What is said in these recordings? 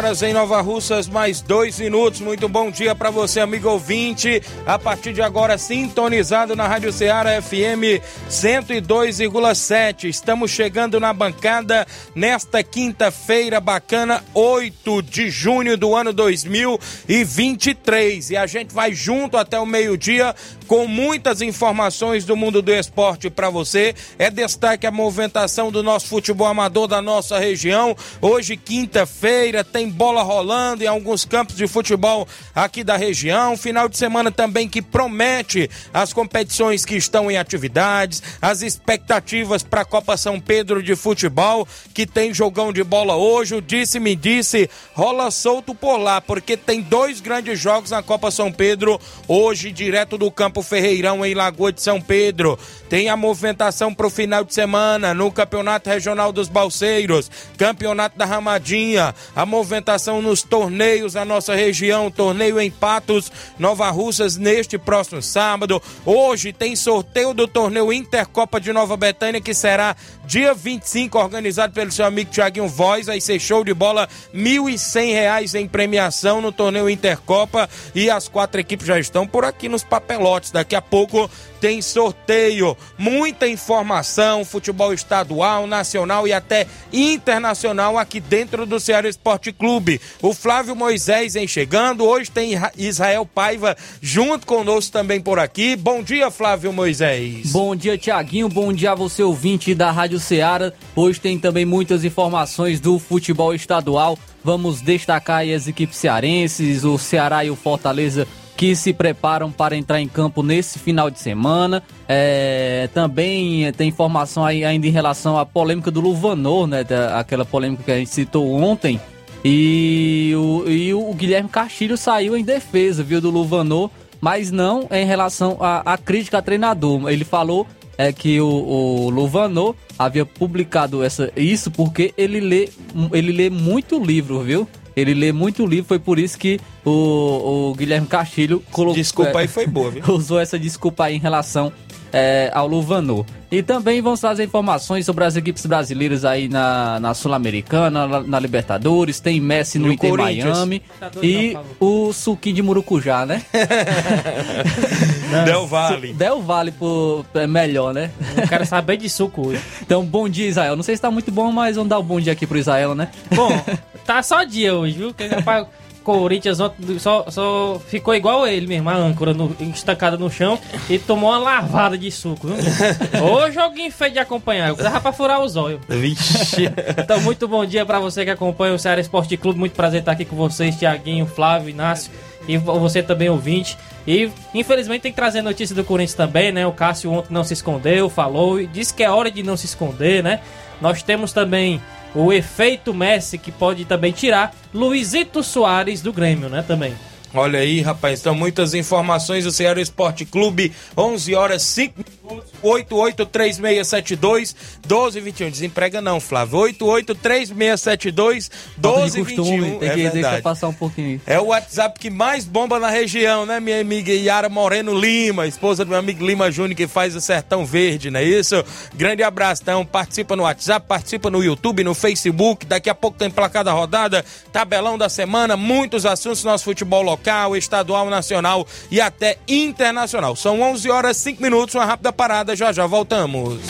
Horas em Nova Russas, mais dois minutos. Muito bom dia para você, amigo ouvinte. A partir de agora, sintonizado na Rádio Ceará FM 102,7. Estamos chegando na bancada nesta quinta-feira bacana, 8 de junho do ano 2023. E a gente vai junto até o meio-dia com muitas informações do mundo do esporte para você. É destaque a movimentação do nosso futebol amador da nossa região. Hoje, quinta-feira feira tem bola rolando em alguns campos de futebol aqui da região. Final de semana também que promete as competições que estão em atividades, as expectativas para a Copa São Pedro de futebol, que tem jogão de bola hoje. O disse-me disse, rola solto por lá, porque tem dois grandes jogos na Copa São Pedro hoje, direto do Campo Ferreirão em Lagoa de São Pedro. Tem a movimentação para o final de semana no Campeonato Regional dos Balseiros, Campeonato da Ramadinha, a movimentação nos torneios da nossa região, torneio em Patos, Nova Russas, neste próximo sábado. Hoje tem sorteio do torneio Intercopa de Nova Betânia, que será dia 25, organizado pelo seu amigo Tiaguinho Voz. Vai ser show de bola, R$ 1.100 em premiação no torneio Intercopa. E as quatro equipes já estão por aqui nos papelotes. Daqui a pouco tem sorteio, muita informação, futebol estadual, nacional e até internacional aqui dentro do Ceará Esporte Clube. O Flávio Moisés vem chegando, hoje tem Israel Paiva junto conosco também por aqui. Bom dia, Flávio Moisés. Bom dia, Tiaguinho, bom dia a você ouvinte da Rádio Ceará. Hoje tem também muitas informações do futebol estadual. Vamos destacar as equipes cearenses, o Ceará e o Fortaleza que se preparam para entrar em campo nesse final de semana. É, também tem informação ainda em relação à polêmica do Luvanor, né? Aquela polêmica que a gente citou ontem. E o, e o Guilherme Castilho saiu em defesa, viu, do Luvanor, mas não em relação à crítica a treinador. Ele falou é que o, o Luvanor havia publicado essa, isso porque ele lê, ele lê muito livro, viu? Ele lê muito livro, foi por isso que o, o Guilherme Castilho colocou. Desculpa é, aí foi boa, viu? Usou essa desculpa aí em relação é, ao Luvanor. E também vamos trazer informações sobre as equipes brasileiras aí na, na Sul-Americana, na, na, Libertadores, tem Messi no Inter Miami e o Suquinho de Murucujá, né? Del Vale. Del Vale por, é melhor, né? Eu quero saber de suco hoje. Então, bom dia, Israel. Não sei se tá muito bom, mas vamos dar um bom dia aqui pro Israel, né? Bom, tá só dia hoje, viu? Que rapaz, Corinthians só, só ficou igual ele mesmo, a âncora no, estancada no chão e tomou uma lavada de suco. Viu? Ô joguinho feio de acompanhar, eu dava pra furar os olhos. Vixe. Então, muito bom dia pra você que acompanha o Ceará Esporte Clube. Muito prazer estar aqui com vocês, Tiaguinho, Flávio, Inácio e você também ouvinte. E infelizmente tem que trazer notícia do Corinthians também, né? O Cássio ontem não se escondeu, falou e disse que é hora de não se esconder, né? Nós temos também o efeito Messi que pode também tirar Luizito Soares do Grêmio, né, também. Olha aí, rapaz, então muitas informações do Ceará Esporte Clube, 11 horas 5 minutos, 883672 1221. Desemprega não, Flávio. 883672 1221. Tem que é deixar passar um pouquinho. É o WhatsApp que mais bomba na região, né, minha amiga Yara Moreno Lima, esposa do meu amigo Lima Júnior, que faz o Sertão Verde, não é isso? Grande abraço, então. Participa no WhatsApp, participa no YouTube, no Facebook. Daqui a pouco tem placada rodada, tabelão da semana, muitos assuntos do nosso futebol local local, estadual, nacional e até internacional. São 11 horas 5 minutos, uma rápida parada, já já voltamos.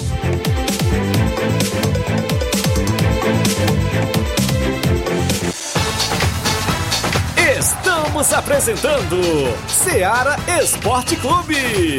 Estamos apresentando Seara Esporte Clube.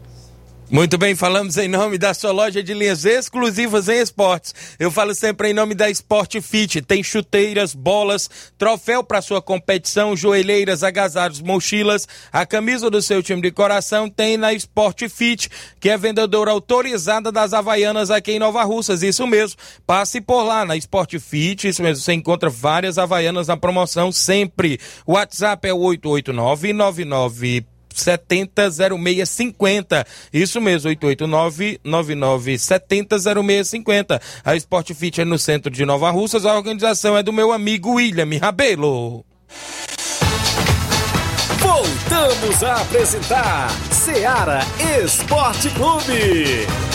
Muito bem, falamos em nome da sua loja de linhas exclusivas em esportes. Eu falo sempre em nome da Sport Fit. Tem chuteiras, bolas, troféu para sua competição, joelheiras, agasalhos, mochilas. A camisa do seu time de coração tem na Sport Fit, que é vendedora autorizada das Havaianas aqui em Nova Russas. Isso mesmo. Passe por lá na Sport Fit. Isso mesmo. Você encontra várias Havaianas na promoção sempre. O WhatsApp é o 889 99 700650. Isso mesmo, 889-9970-0650. A Sport Fit é no centro de Nova Russas. A organização é do meu amigo William Rabelo. Voltamos a apresentar Seara Esporte Clube.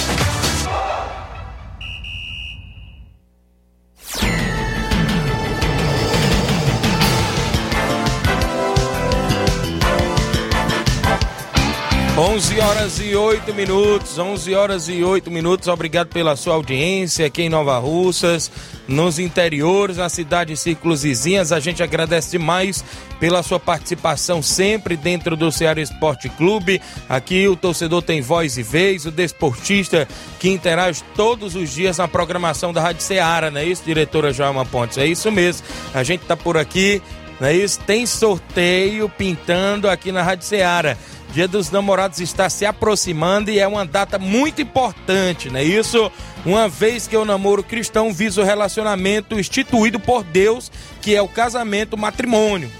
11 horas e 8 minutos, 11 horas e 8 minutos. Obrigado pela sua audiência aqui em Nova Russas, nos interiores, na cidade de Círculos Vizinhas. A gente agradece demais pela sua participação sempre dentro do Ceará Esporte Clube. Aqui o torcedor tem voz e vez, o desportista que interage todos os dias na programação da Rádio Ceará, não é isso, diretora Joelma Pontes? É isso mesmo. A gente tá por aqui, não é isso? Tem sorteio pintando aqui na Rádio Ceará. Dia dos Namorados está se aproximando e é uma data muito importante, não é isso? Uma vez que o namoro cristão visa o relacionamento instituído por Deus, que é o casamento, o matrimônio.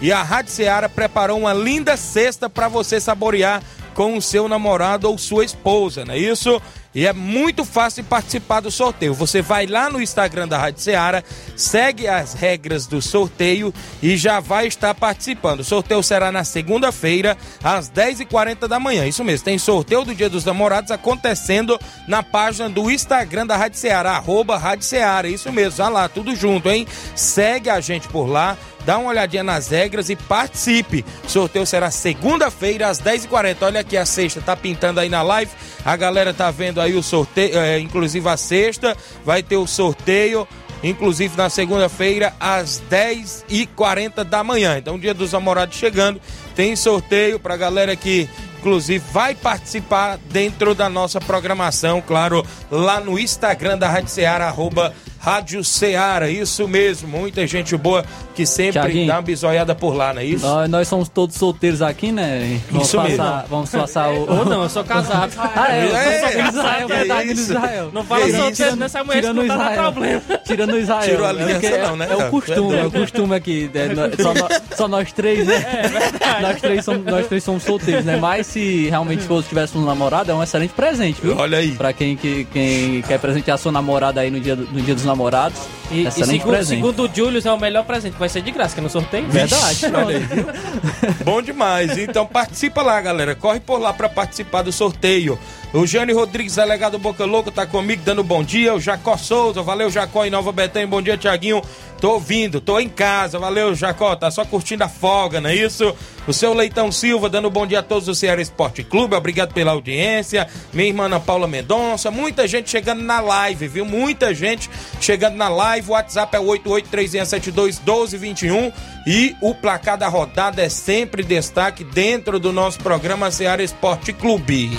E a Rádio Seara preparou uma linda cesta para você saborear com o seu namorado ou sua esposa, não é isso? E é muito fácil participar do sorteio. Você vai lá no Instagram da Rádio Ceará, segue as regras do sorteio e já vai estar participando. O sorteio será na segunda-feira, às 10h40 da manhã. Isso mesmo, tem sorteio do Dia dos Namorados acontecendo na página do Instagram da Rádio Ceará, arroba Rádio Ceará. Isso mesmo, vai lá, tudo junto, hein? Segue a gente por lá dá uma olhadinha nas regras e participe. O sorteio será segunda-feira às 10h40. Olha aqui a sexta, tá pintando aí na live. A galera tá vendo o sorteio, é, inclusive a sexta, vai ter o sorteio. Inclusive na segunda-feira, às 10h40 da manhã. Então, dia dos namorados chegando, tem sorteio pra galera que inclusive vai participar dentro da nossa programação, claro, lá no Instagram da Rádio arroba Rádio Ceará, isso mesmo. Muita gente boa que sempre Thiaguinho. dá uma bisoiada por lá, não é isso? Nós, nós somos todos solteiros aqui, né? Vamos Isso mesmo. passar, Vamos passar o. Ou não, eu sou casado. Ah, é, É, eu sou Israel, que verdade, isso? Israel. Não fala Que solteiro isso? nessa mulher Tirando dá Israel. problema. Tirando o Israel. Tirou a É aliança porque não, né? É o costume, é o costume aqui. né? Nós- Só, nós- só nós três, né? nós, três somos, nós três somos solteiros, né? Mas se realmente fosse tivéssemos um namorado, é um excelente presente, viu? Olha aí. Pra quem, que, quem quer presentear sua namorada aí no dia, no dia dos namorados. E, e excelente segundo, segundo o Julius, é o melhor presente. Vai ser de graça, que é no sorteio. Verdade. Bom demais. Então participa lá, galera. Corre por lá para participar do sorteio. O Jânio Rodrigues, delegado Boca Louco, tá comigo dando bom dia. O Jacó Souza, valeu Jacó em Nova Betânia. Bom dia, Tiaguinho. Tô ouvindo, tô em casa. Valeu, Jacó. Tá só curtindo a folga, não é isso? O seu Leitão Silva dando bom dia a todos do Ceará Esporte Clube. Obrigado pela audiência. Minha irmã Ana Paula Mendonça. Muita gente chegando na live, viu? Muita gente chegando na live. O WhatsApp é 8836721221. E o placar da rodada é sempre destaque dentro do nosso programa Ceará Esporte Clube.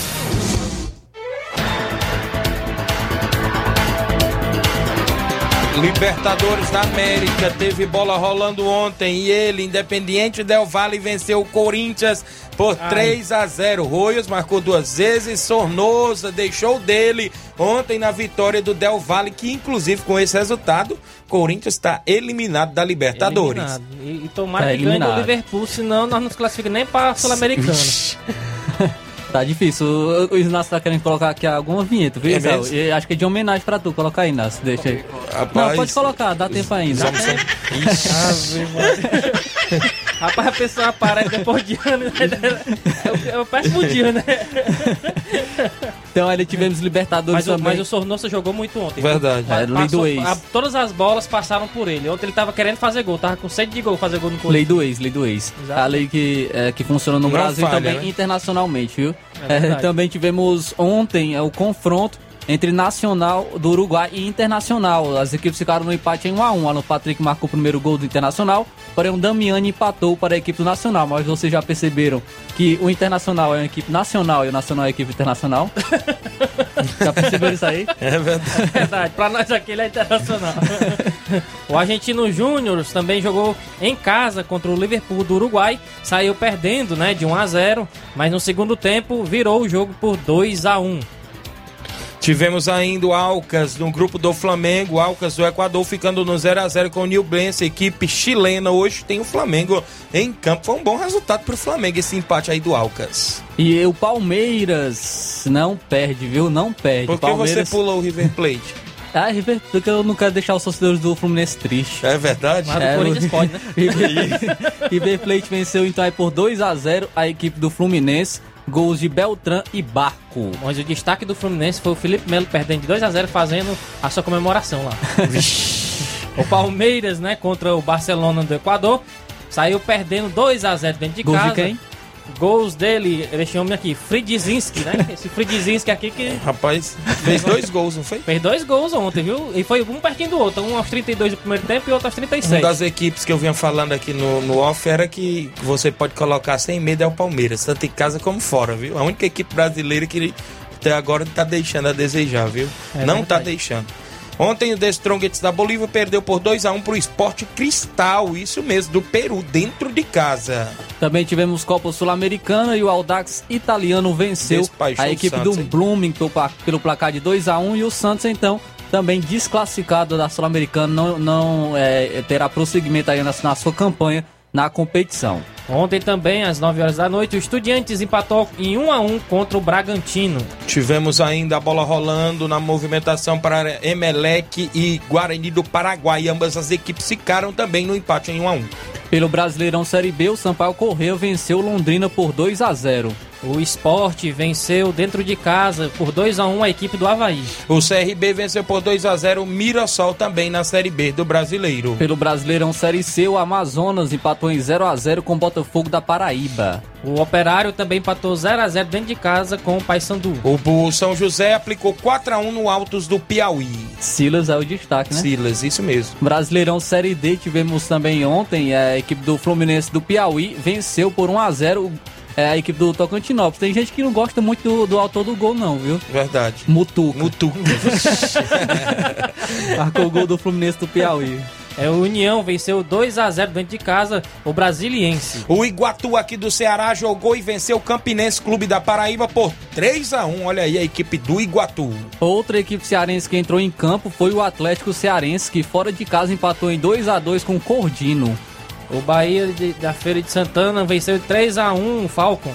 Libertadores da América teve bola rolando ontem e ele, Independiente Del Valle, venceu o Corinthians por 3 a 0. Royos marcou duas vezes, Sornosa deixou dele ontem na vitória do Del Valle, que inclusive com esse resultado, Corinthians está eliminado da Libertadores. Eliminado. E, e tomara Tá que ganhe eliminado. Liverpool, senão nós não nos classificamos nem para a Sul-Americana. Tá difícil. O, o Inácio tá querendo colocar aqui alguma vinheta, viu, É? E acho que é de homenagem pra tu. Coloca aí, Inácio. Deixa aí. Rapaz, Não, pode colocar, dá tempo ainda. Rapaz, a pessoa aparece depois de anos. É o- é o péssimo dia, né? Então, ali tivemos Libertadores Mas o, também. mas o Sornosa jogou muito ontem. Verdade. É, lei do ex. a- todas as bolas passaram por ele. Ontem ele tava querendo fazer gol, tava com sede de gol fazer gol no Lei Corinthians. do ex, lei do ex. Exato. A lei que, é, que funciona no Não Brasil e falha, também né? internacionalmente, viu? É É, também tivemos ontem é, o confronto entre Nacional do Uruguai e Internacional. As equipes ficaram no empate em 1 a 1 Alan Patrick marcou o primeiro gol do Internacional, porém o Damiani empatou para a equipe do Nacional. Mas vocês já perceberam que o Internacional é uma equipe nacional e o Nacional é uma equipe internacional? já perceberam isso aí? É verdade. Verdade, pra nós aqui ele é internacional. o Argentino Júnior também jogou em casa contra o Liverpool do Uruguai, saiu perdendo, né, de 1 a 0, mas no segundo tempo virou o jogo por 2 a 1. Tivemos ainda o Alcas no grupo do Flamengo, o Alcas do Equador ficando no 0 a 0 com o Newblense, equipe chilena. Hoje tem o Flamengo em campo. Foi um bom resultado pro Flamengo esse empate aí do Alcas. E o Palmeiras não perde, viu? Não perde. Por que Palmeiras... você pulou o River Plate? Ah, River, porque eu não quero deixar os torcedores do Fluminense tristes. É verdade? Mas o Corinthians pode, né? River, River Plate venceu então aí por 2 a 0 a equipe do Fluminense. Gols de Beltrán e Barco. Mas o destaque do Fluminense foi o Felipe Melo perdendo de 2 a 0 fazendo a sua comemoração lá. o Palmeiras, né, contra o Barcelona do Equador, saiu perdendo 2 a 0 dentro de casa. de quem? Gols dele, ele chama aqui, Fridzinski, né? Esse Fridzinski aqui que Rapaz, fez dois gols, não foi? fez dois gols ontem, viu? E foi um pertinho do outro, um aos 32 do primeiro tempo e outro aos Uma 36. das equipes que eu vinha falando aqui no, no off era que você pode colocar sem medo é o Palmeiras, tanto em casa como fora, viu? A única equipe brasileira que até agora tá deixando a desejar, viu? É Não tá verdade. deixando. Ontem o The Strongest da Bolívia perdeu por 2 a 1 pro Esporte Cristal, isso mesmo, do Peru, dentro de casa. Também tivemos Copa Sul-Americana e o Audax italiano venceu Despachou a o equipe Santos, do hein? Blooming pelo, pla- pelo placar de 2 a 1 e o Santos então também desclassificado da Sul-Americana não, não é, terá prosseguimento aí na, na sua campanha na competição. Ontem também, às 9 horas da noite, o Estudiantes empatou em 1 a 1 contra o Bragantino. Tivemos ainda a bola rolando na movimentação para Emelec e Guarani do Paraguai. Ambas as equipes ficaram também no empate em 1 a 1. Pelo Brasileirão Série B, o Sampaio Correia venceu Londrina por 2 a 0. O Esporte venceu dentro de casa por 2 a 1 a equipe do Havaí. O CRB venceu por 2 a 0 o Mirassol também na Série B do Brasileiro. Pelo Brasileirão Série C, o Amazonas empatou em 0 a 0 com o Botafogo da Paraíba. O Operário também empatou 0 a 0 dentro de casa com o Paysandu. O São José aplicou 4 a 1 no Altos do Piauí. Silas é o destaque, né? Silas, isso mesmo. Brasileirão Série D tivemos também ontem a equipe do Fluminense do Piauí venceu por 1 a 0 é, a equipe do Tocantinópolis. Tem gente que não gosta muito do, do autor do gol não, viu? Verdade. Mutuca. Mutuca. Marcou o gol do Fluminense do Piauí. É, o União venceu 2 a 0 dentro de casa o Brasiliense. o Iguatu aqui do Ceará jogou e venceu o Campinense Clube da Paraíba por 3 a 1 Olha aí a equipe do Iguatu. Outra equipe cearense que entrou em campo foi o Atlético Cearense, que fora de casa empatou em 2 a 2 com o Cordino. O Bahia de- da Feira de Santana venceu 3 a 1 o Falcon.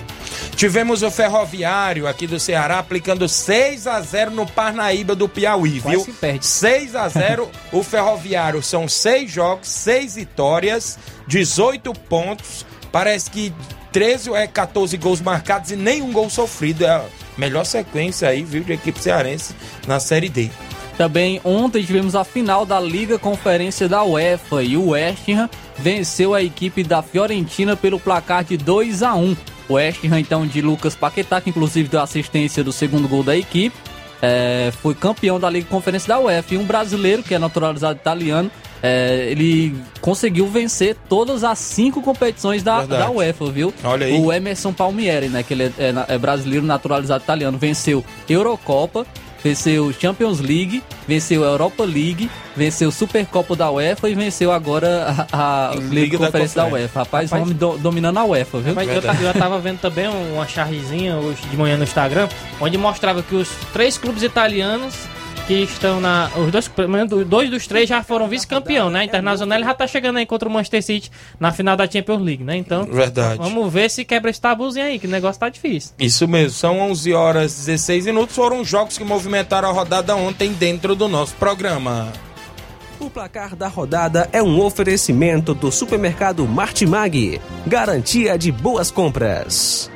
Tivemos o Ferroviário aqui do Ceará aplicando 6 a 0 no Parnaíba do Piauí, Quase viu? se perde. 6 a 0 o Ferroviário são 6 jogos, 6 vitórias, 18 pontos. Parece que 13 ou é 14 gols marcados e nenhum gol sofrido. É a melhor sequência aí, viu, de equipe cearense na Série D. Também ontem tivemos a final da Liga Conferência da UEFA e o West Ham venceu a equipe da Fiorentina pelo placar de 2 a 1. O West Ham então de Lucas Paquetá, que inclusive deu assistência do segundo gol da equipe, é, foi campeão da Liga Conferência da UEFA. E um brasileiro, que é naturalizado italiano, é, ele conseguiu vencer todas as cinco competições da, Verdade. da UEFA, viu? Olha aí. O Emerson Palmieri, né, que ele é, é é brasileiro naturalizado italiano, venceu Eurocopa, venceu Champions League, venceu Europa League, venceu Supercopa da UEFA e venceu agora a, a Liga, da Conferência da, UEFA. Rapaz, Rapaz vamos do, dominando a UEFA, viu? Mas eu, eu tava vendo também uma charrezinha hoje de manhã no Instagram, onde mostrava que os três clubes italianos que estão na. Os dois, dois dos três já foram vice-campeão, né? Internacional já tá chegando aí contra o Manchester City na final da Champions League, né? Então, Verdade. vamos ver se quebra esse tabuzinho aí, que o negócio tá difícil. Isso mesmo, são 11 horas e 16 minutos. Foram jogos que movimentaram a rodada ontem dentro do nosso programa. O placar da rodada é um oferecimento do supermercado Martimag. Garantia de boas compras.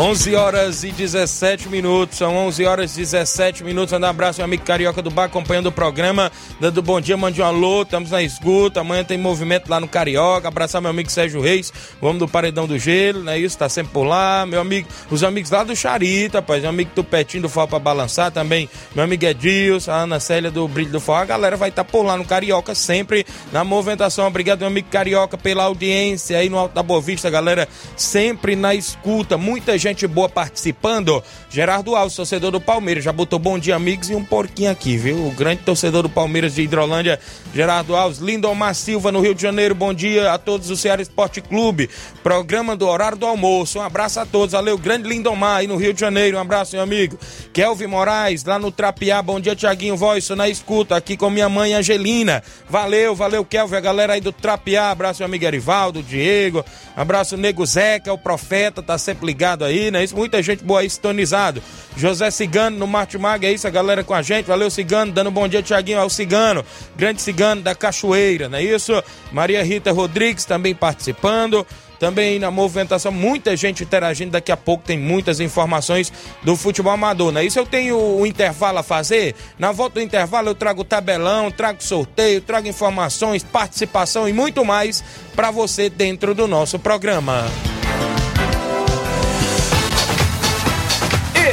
11 horas e 17 minutos, são 11 horas e 17 minutos. Manda um abraço, meu amigo Carioca do Bar, acompanhando o programa, dando bom dia, mande um alô, estamos na escuta. Amanhã tem movimento lá no Carioca. Abraçar meu amigo Sérgio Reis, o homem do Paredão do Gelo, né? Isso, tá sempre por lá. Meu amigo, os amigos lá do Charita, rapaz, meu amigo Tupetinho do Fal pra balançar também. Meu amigo Edilson, a Ana Célia do Brilho do Fal. A galera vai estar tá por lá no Carioca, sempre na movimentação. Obrigado, meu amigo Carioca, pela audiência aí no Alto da Boa Vista, galera, sempre na escuta. Muita gente gente boa participando. Gerardo Alves, torcedor do Palmeiras, já botou bom dia, amigos, e um porquinho aqui, viu? O grande torcedor do Palmeiras de Hidrolândia, Gerardo Alves. Lindomar Silva, no Rio de Janeiro, bom dia a todos do Ceará Esporte Clube. Programa do horário do almoço. Um abraço a todos. Valeu, grande Lindomar aí no Rio de Janeiro. Um abraço, meu amigo. Kelvin Moraes, lá no Trapiá. Bom dia, Tiaguinho Voz, na escuta, aqui com minha mãe Angelina. Valeu, valeu, Kelvin, a galera aí do Trapiá. Abraço, meu amigo Erivaldo, Diego. Abraço, Nego Zeca, o profeta, tá sempre ligado aí né? Isso, muita gente boa aí sintonizado. José Cigano no Martimag, é isso, a galera com a gente. Valeu, Cigano, dando um bom dia, Tiaguinho, ao Cigano, grande Cigano da Cachoeira, não é isso? Maria Rita Rodrigues também participando também na movimentação, muita gente interagindo. Daqui a pouco tem muitas informações do futebol amador, né? Isso eu tenho o intervalo a fazer. Na volta do intervalo eu trago tabelão, trago sorteio, trago informações, participação e muito mais para você dentro do nosso programa.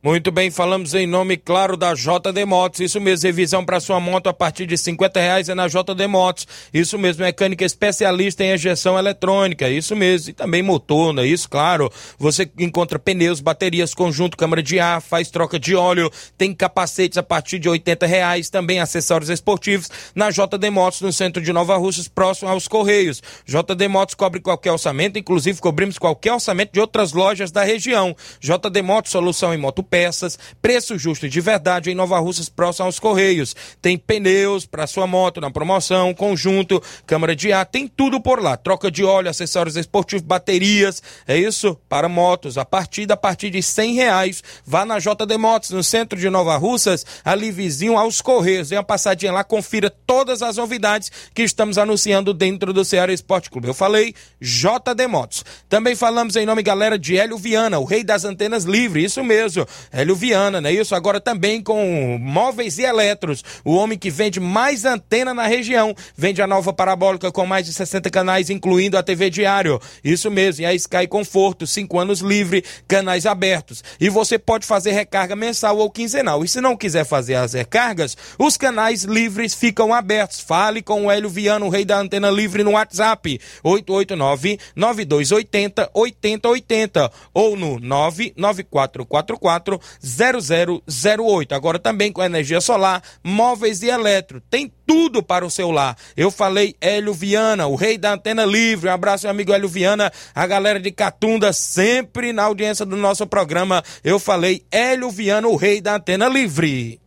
Muito bem, falamos em nome, claro, da JD Motos. Isso mesmo, revisão para sua moto a partir de 50 reais é na JD Motos. Isso mesmo, mecânica especialista em injeção eletrônica. Isso mesmo, e também motor, não é isso? Claro. Você encontra pneus, baterias, conjunto, câmara de ar, faz troca de óleo, tem capacetes a partir de 80 reais, também acessórios esportivos na JD Motos, no centro de Nova Russas, próximo aos Correios. JD Motos cobre qualquer orçamento, inclusive cobrimos qualquer orçamento de outras lojas da região. JD Motos, solução em moto peças, preço justo de verdade em Nova Russas, próximo aos Correios. Tem pneus para sua moto na promoção, conjunto, câmara de ar, tem tudo por lá. Troca de óleo, acessórios esportivos, baterias, é isso? Para motos, a partir a partir de cem reais. Vá na JD Motos, no centro de Nova Russas, ali vizinho aos Correios. Dê uma passadinha lá, confira todas as novidades que estamos anunciando dentro do Ceará Esporte Clube. Eu falei JD Motos. Também falamos em nome, galera, de Hélio Viana, o rei das antenas livre, isso mesmo. Hélio Viana, né? Isso agora também com móveis e eletros. O homem que vende mais antena na região. Vende a nova parabólica com mais de 60 canais, incluindo a TV Diário. Isso mesmo. E a Sky Conforto, 5 anos livre, canais abertos. E você pode fazer recarga mensal ou quinzenal. E se não quiser fazer as recargas, os canais livres ficam abertos. Fale com o Hélio Viana, o rei da antena livre, no WhatsApp. 889 9280 8080 ou no 99444 0008. Agora também com energia solar, móveis e eletro. Tem tudo para o seu lar. Eu falei Hélio Viana, o rei da antena livre. Um abraço, meu amigo Hélio Viana, a galera de Catunda, sempre na audiência do nosso programa. Eu falei Hélio Viana, o rei da antena livre.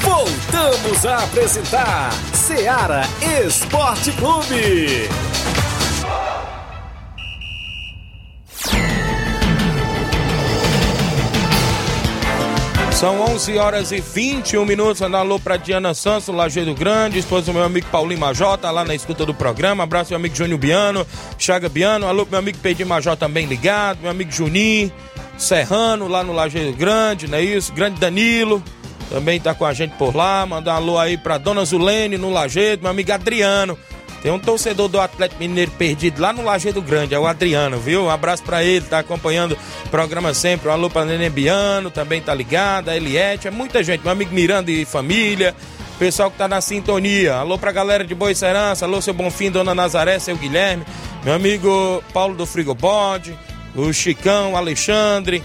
Voltamos a apresentar Seara Esporte Clube. São 11 horas e 21 minutos. Andar alô pra Diana Santos, Lajeiro Grande, esposa do meu amigo Paulinho Major, tá lá na escuta do programa. Abraço meu amigo Júnior Biano, Chaga Biano. Alô pro meu amigo Pedro Major também ligado. Meu amigo Juninho, Serrano, lá no Lajeiro Grande, não é isso? Grande Danilo, também tá com a gente por lá. Mandar alô aí pra Dona Zulene no Lajeiro, meu amigo Adriano. Tem um torcedor do Atlético Mineiro perdido lá no Lajeado Grande, é o Adriano, viu? Um abraço pra ele, tá acompanhando o programa sempre. Um alô pra Nenê Biano, também tá ligado, a Eliette, é muita gente, meu amigo Miranda e família. Pessoal que tá na sintonia. Alô pra galera de Boa Serança, alô seu Bonfim, Dona Nazaré, seu Guilherme, meu amigo Paulo do Frigobode, o Chicão, o Alexandre,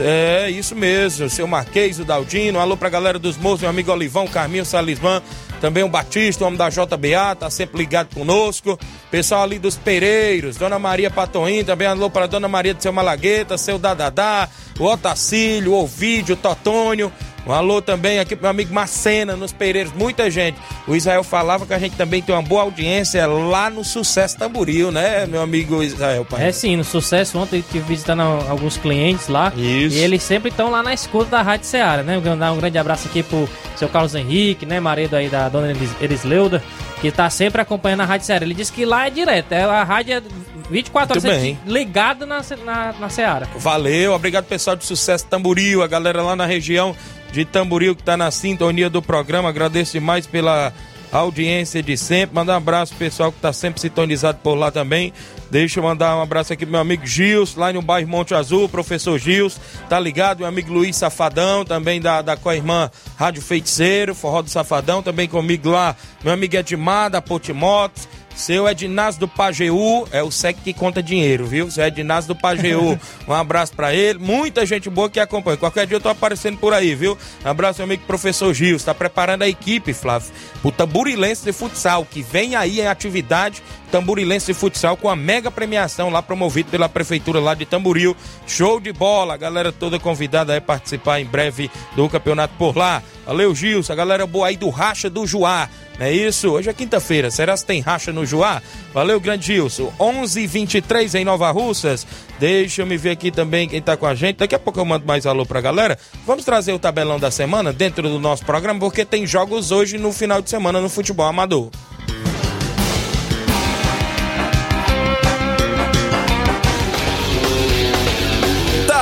é isso mesmo, seu Marquês, o Daldino. Alô pra galera dos moços, meu amigo Olivão, Carminho, Salismã. Também o Batista, o homem da JBA, tá sempre ligado conosco. Pessoal ali dos Pereiros, Dona Maria Patoim, também alô para Dona Maria do seu Malagueta, seu Dadadá, o Otacílio, o Ovídio, o Totônio. Um alô também aqui pro meu amigo Macena, nos Pereiros, muita gente. O Israel falava que a gente também tem uma boa audiência lá no Sucesso Tamboril, né, meu amigo Israel? Pai? É sim, no Sucesso, ontem estive visitando alguns clientes lá. Isso. E eles sempre estão lá na escuta da Rádio Ceará, né? Vou dar um grande abraço aqui pro seu Carlos Henrique, né, marido aí da dona Elis, Elisleuda, que tá sempre acompanhando a Rádio Ceará. Ele disse que lá é direto, é, a rádio é 24 Muito horas bem. ligada na, na, na Ceará. Valeu, obrigado pessoal de Sucesso Tamboril, a galera lá na região de Tamboril que tá na sintonia do programa. Agradeço demais pela audiência de sempre. Mandar um abraço pro pessoal que tá sempre sintonizado por lá também. Deixa eu mandar um abraço aqui pro meu amigo Gils, lá no bairro Monte Azul, professor Gils, tá ligado? Meu amigo Luiz Safadão, também da, da com a irmã Rádio Feiticeiro, Forró do Safadão, também comigo lá, meu amigo Edmar, da Potimotos. Seu Ednaz do Pajeú, é o SEC que conta dinheiro, viu? Seu Ednaz do Pajeú, um abraço pra ele. Muita gente boa que acompanha. Qualquer dia eu tô aparecendo por aí, viu? Um abraço, meu amigo professor Gil. Está preparando a equipe, Flávio, o Tamburilense de Futsal, que vem aí em atividade. Tamburilense Futsal com a mega premiação lá promovido pela prefeitura lá de Tamboril. Show de bola, a galera toda convidada a participar em breve do campeonato por lá. Valeu, Gilson, a galera boa aí do Racha do Juá. Não é isso? Hoje é quinta-feira. Será que tem racha no Juá? Valeu, grande Gilson. 11 h 23 em Nova Russas. Deixa eu me ver aqui também quem tá com a gente. Daqui a pouco eu mando mais alô pra galera. Vamos trazer o tabelão da semana dentro do nosso programa, porque tem jogos hoje no final de semana no futebol amador.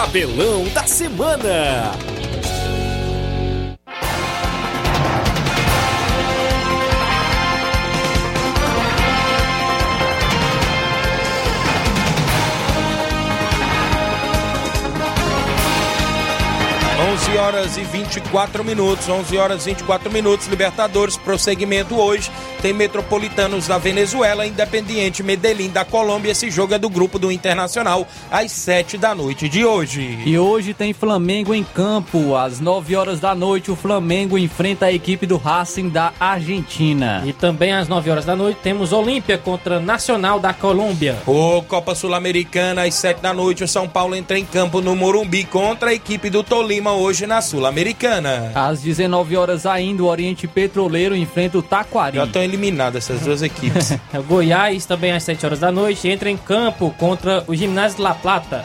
Tabelão da semana. Onze horas e 24 minutos, 11 horas e 24 minutos, Libertadores, prosseguimento hoje, tem Metropolitanos da Venezuela, Independiente Medellín da Colômbia, esse jogo é do grupo do Internacional, às 7 da noite de hoje. E hoje tem Flamengo em campo. Às 9 horas da noite, o Flamengo enfrenta a equipe do Racing da Argentina. E também às 9 horas da noite temos Olímpia contra Nacional da Colômbia. O Copa Sul-Americana, às 7 da noite, o São Paulo entra em campo no Morumbi contra a equipe do Tolima hoje na Sul-Americana. Às 19 horas ainda, o Oriente Petroleiro enfrenta o Taquari. Já estão eliminadas essas duas equipes. O Goiás, também às 7 horas da noite, entra em campo contra o Ginásio La Plata.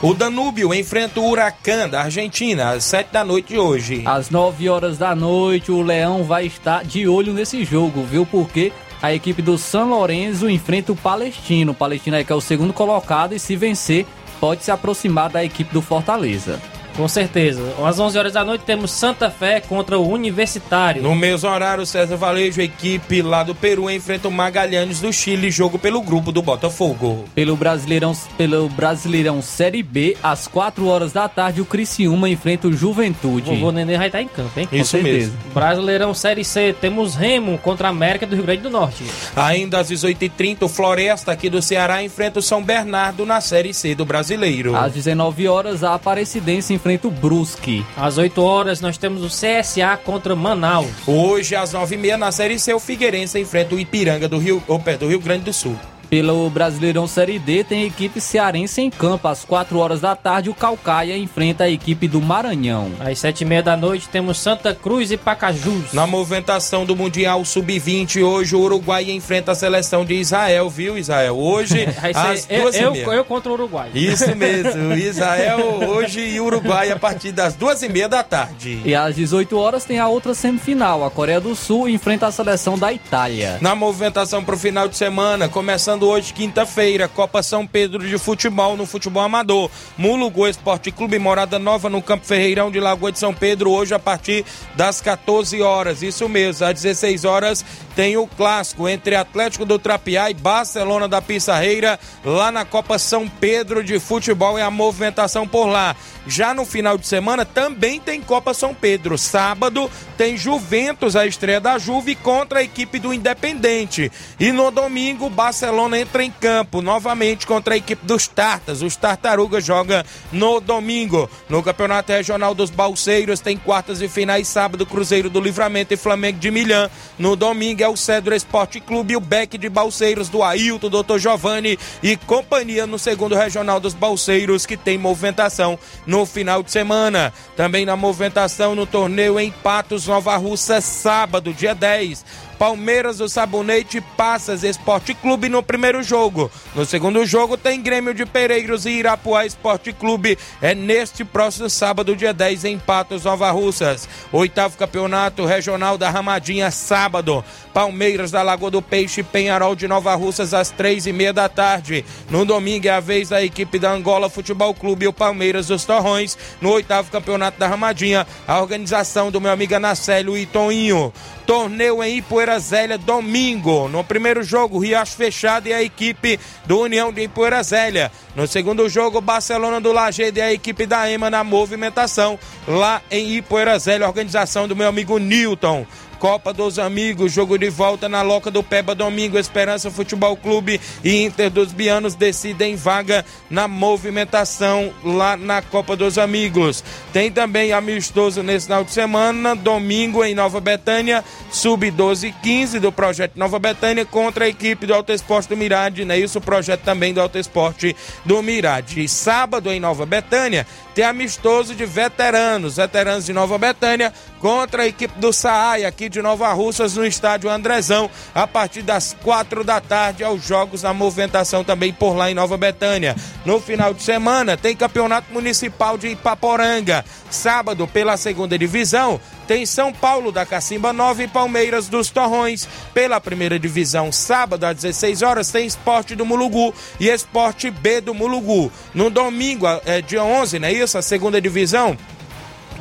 o Danúbio enfrenta o Huracan da Argentina, às 7 da noite de hoje. Às 9 horas da noite, o Leão vai estar de olho nesse jogo, viu? Porque a equipe do São Lourenço enfrenta o Palestino. O Palestino aí que é o segundo colocado e se vencer, pode se aproximar da equipe do Fortaleza. Com certeza. Às 11 horas da noite temos Santa Fé contra o Universitário. No mesmo horário, César Valejo, a equipe lá do Peru enfrenta o Magalhães do Chile, jogo pelo grupo do Botafogo. Pelo Brasileirão, pelo Brasileirão Série B, às 4 horas da tarde, o Criciúma enfrenta o Juventude. O vovô Nenê vai estar em campo, hein? Isso certeza. mesmo. Brasileirão Série C, temos Remo contra a América do Rio Grande do Norte. Ainda às 18h30, o Floresta aqui do Ceará enfrenta o São Bernardo na Série C do Brasileiro. Às 19 horas, a Aparecidense enfrenta o Brusque. Às 8 horas nós temos o CSA contra Manaus. Hoje, às 9h30, na Série C, o Figueirense enfrenta o Ipiranga do Rio, opa, do Rio Grande do Sul. Pelo Brasileirão Série D, tem equipe cearense em campo. Às 4 horas da tarde, o Calcaia enfrenta a equipe do Maranhão. Às sete e meia da noite temos Santa Cruz e Pacajus. Na movimentação do Mundial Sub-20, hoje o Uruguai enfrenta a seleção de Israel, viu, Israel? Hoje, às eu, duas e eu, meia. eu contra o Uruguai. Isso mesmo, Israel hoje e Uruguai a partir das duas e meia da tarde. E às 18 horas tem a outra semifinal. A Coreia do Sul enfrenta a seleção da Itália. Na movimentação para o final de semana, começando hoje, quinta-feira, Copa São Pedro de Futebol no futebol amador. Mulugu Esporte Clube Morada Nova no Campo Ferreirão de Lagoa de São Pedro, hoje a partir das 14 horas. Isso mesmo, às 16 horas tem o clássico entre Atlético do Trapiá e Barcelona da Pissarreira, lá na Copa São Pedro de Futebol e a movimentação por lá. Já no final de semana também tem Copa São Pedro. Sábado tem Juventus, a estreia da Juve contra a equipe do Independente. E no domingo, Barcelona entra em campo novamente contra a equipe dos Tartas. Os Tartarugas joga no domingo. No Campeonato Regional dos Balseiros tem quartas e finais sábado, Cruzeiro do Livramento e Flamengo de Milhã. No domingo é o Cedro Esporte Clube e o Beck de Balseiros do Ailton, Dr. Giovanni e companhia no segundo Regional dos Balseiros, que tem movimentação no final de semana. Também na movimentação no torneio em Patos, Nova Russa, sábado, dia 10. Palmeiras, o Sabonete, Passas Esporte Clube no primeiro jogo. No segundo jogo tem Grêmio de Pereiros e Irapuá Esporte Clube. É neste próximo sábado, dia 10, em Patos, Nova Russas. Oitavo campeonato regional da Ramadinha, sábado. Palmeiras da Lagoa do Peixe, Penharol de Nova Russas, às três e meia da tarde. No domingo é a vez da equipe da Angola Futebol Clube e o Palmeiras dos Torrões. No oitavo campeonato da Ramadinha, a organização do meu amigo Anacélio e Toninho. Torneio em Ipueira Zélia, domingo. No primeiro jogo, Riacho Fechado e a equipe do União de Ipueira Zélia. No segundo jogo, Barcelona do Lajeado e a equipe da EMA na movimentação lá em Ipueira Zélia, organização do meu amigo Newton. Copa dos Amigos, jogo de volta na Loca do Peba domingo, Esperança Futebol Clube e Inter dos Bianos decidem vaga na movimentação lá na Copa dos Amigos. Tem também amistoso nesse final de semana, domingo em Nova Betânia, sub-12 e 15 do projeto Nova Betânia contra a equipe do Alto Esporte do Mirade, né? Isso o projeto também do Alto Esporte do Mirade. E sábado em Nova Betânia, tem amistoso de veteranos, veteranos de Nova Betânia contra a equipe do Saai aqui de Nova Russas no estádio Andrezão a partir das quatro da tarde aos jogos na movimentação também por lá em Nova Betânia. No final de semana tem campeonato municipal de Ipaporanga. Sábado pela segunda divisão tem São Paulo da Cacimba Nova e Palmeiras dos Torrões. Pela primeira divisão, sábado às 16 horas, tem Esporte do Mulugu e Esporte B do Mulugu. No domingo, é, dia 11, não é isso? A segunda divisão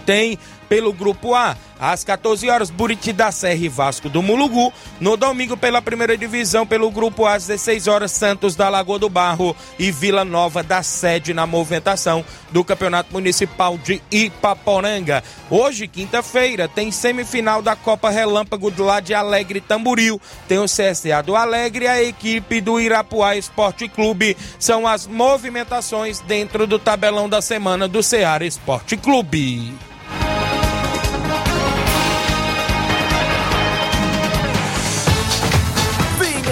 tem pelo grupo A, às 14 horas, Buriti da Serra e Vasco do Mulugu. No domingo, pela primeira divisão, pelo grupo A, às 16 horas, Santos da Lagoa do Barro e Vila Nova da Sede na movimentação do Campeonato Municipal de Ipaporanga. Hoje, quinta-feira, tem semifinal da Copa Relâmpago lá de Alegre Tamboril. Tem o CSA do Alegre e a equipe do Irapuá Esporte Clube. São as movimentações dentro do tabelão da semana do Ceará Esporte Clube.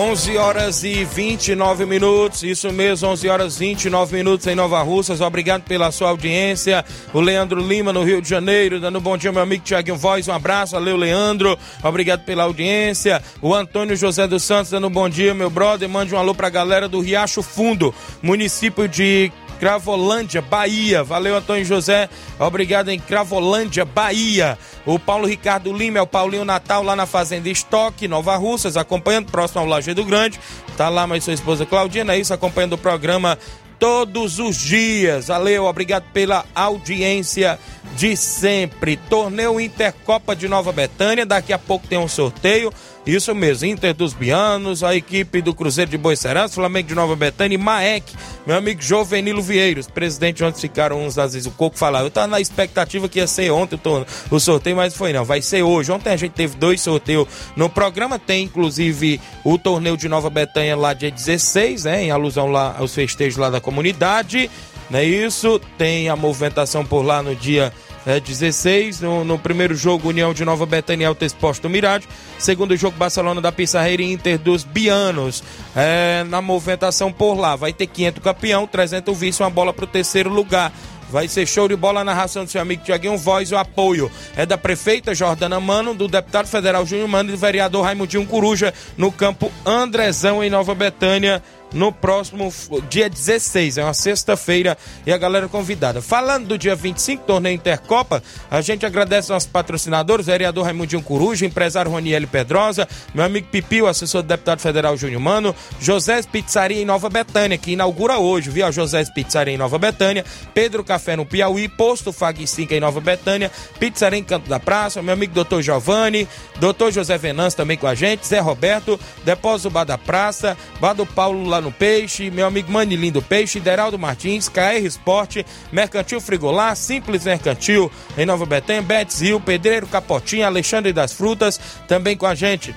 11 horas e 29 minutos, isso mesmo, 11 horas e 29 minutos em Nova Russas. Obrigado pela sua audiência. O Leandro Lima, no Rio de Janeiro, dando um bom dia, meu amigo Tiaguinho Voz. Um abraço, valeu, Leandro. Obrigado pela audiência. O Antônio José dos Santos, dando um bom dia, meu brother. Mande um alô pra galera do Riacho Fundo, município de Cravolândia, Bahia. Valeu, Antônio José. Obrigado em Cravolândia, Bahia. O Paulo Ricardo Lima é o Paulinho Natal lá na Fazenda Estoque, Nova Russas, acompanhando, próximo ao Lajeado Grande. Tá lá, mas sua esposa Claudina, é isso, acompanhando o programa todos os dias. Valeu, obrigado pela audiência de sempre. Torneio Intercopa de Nova Betânia, daqui a pouco tem um sorteio. Isso mesmo, Inter dos Bianos, a equipe do Cruzeiro de Boicerança, Flamengo de Nova Betânia e Maek, meu amigo Jovenilo Vieiros, presidente onde ficaram uns às vezes o Coco falava, eu tava na expectativa que ia ser ontem o, o sorteio, mas foi não, vai ser hoje. Ontem a gente teve dois sorteios no programa, tem inclusive o torneio de Nova Betânia lá dia 16, né, em alusão lá aos festejos lá da comunidade, não é isso? Tem a movimentação por lá no dia é, 16. No, no, primeiro jogo, União de Nova Betânia Alto Exposto Mirade. Segundo jogo, Barcelona da Pissarreira e Inter dos Bianos. É, na movimentação por lá, vai ter 500 campeão, 300 vice, uma bola para o terceiro lugar. Vai ser show de bola na narração do seu amigo Tiaguinho Voz. O apoio é da prefeita Jordana Mano, do deputado federal Júnior Mano e do vereador Raimundinho Coruja no campo Andrezão, em Nova Betânia no próximo dia 16, é uma sexta-feira, e a galera convidada. Falando do dia 25, torneio Intercopa, a gente agradece aos patrocinadores, vereador Raimundinho Coruja, empresário Roniel Pedrosa, meu amigo Pipi, o assessor do deputado federal Júnior Mano, José Pizzaria em Nova Betânia, que inaugura hoje, viu? José Pizzaria em Nova Betânia, Pedro Café no Piauí, Posto Fag 5 em Nova Betânia, Pizzaria em Canto da Praça, meu amigo doutor Giovanni, doutor José Venâncio também com a gente, Zé Roberto, Depósito Bar da Praça, Bar do Paulo no Peixe, meu amigo Manilindo do Peixe, Deraldo Martins, KR Esporte, Mercantil Frigolar, Simples Mercantil em Nova Betânia, Betis Rio, Pedreiro Capotinha, Alexandre das Frutas, também com a gente.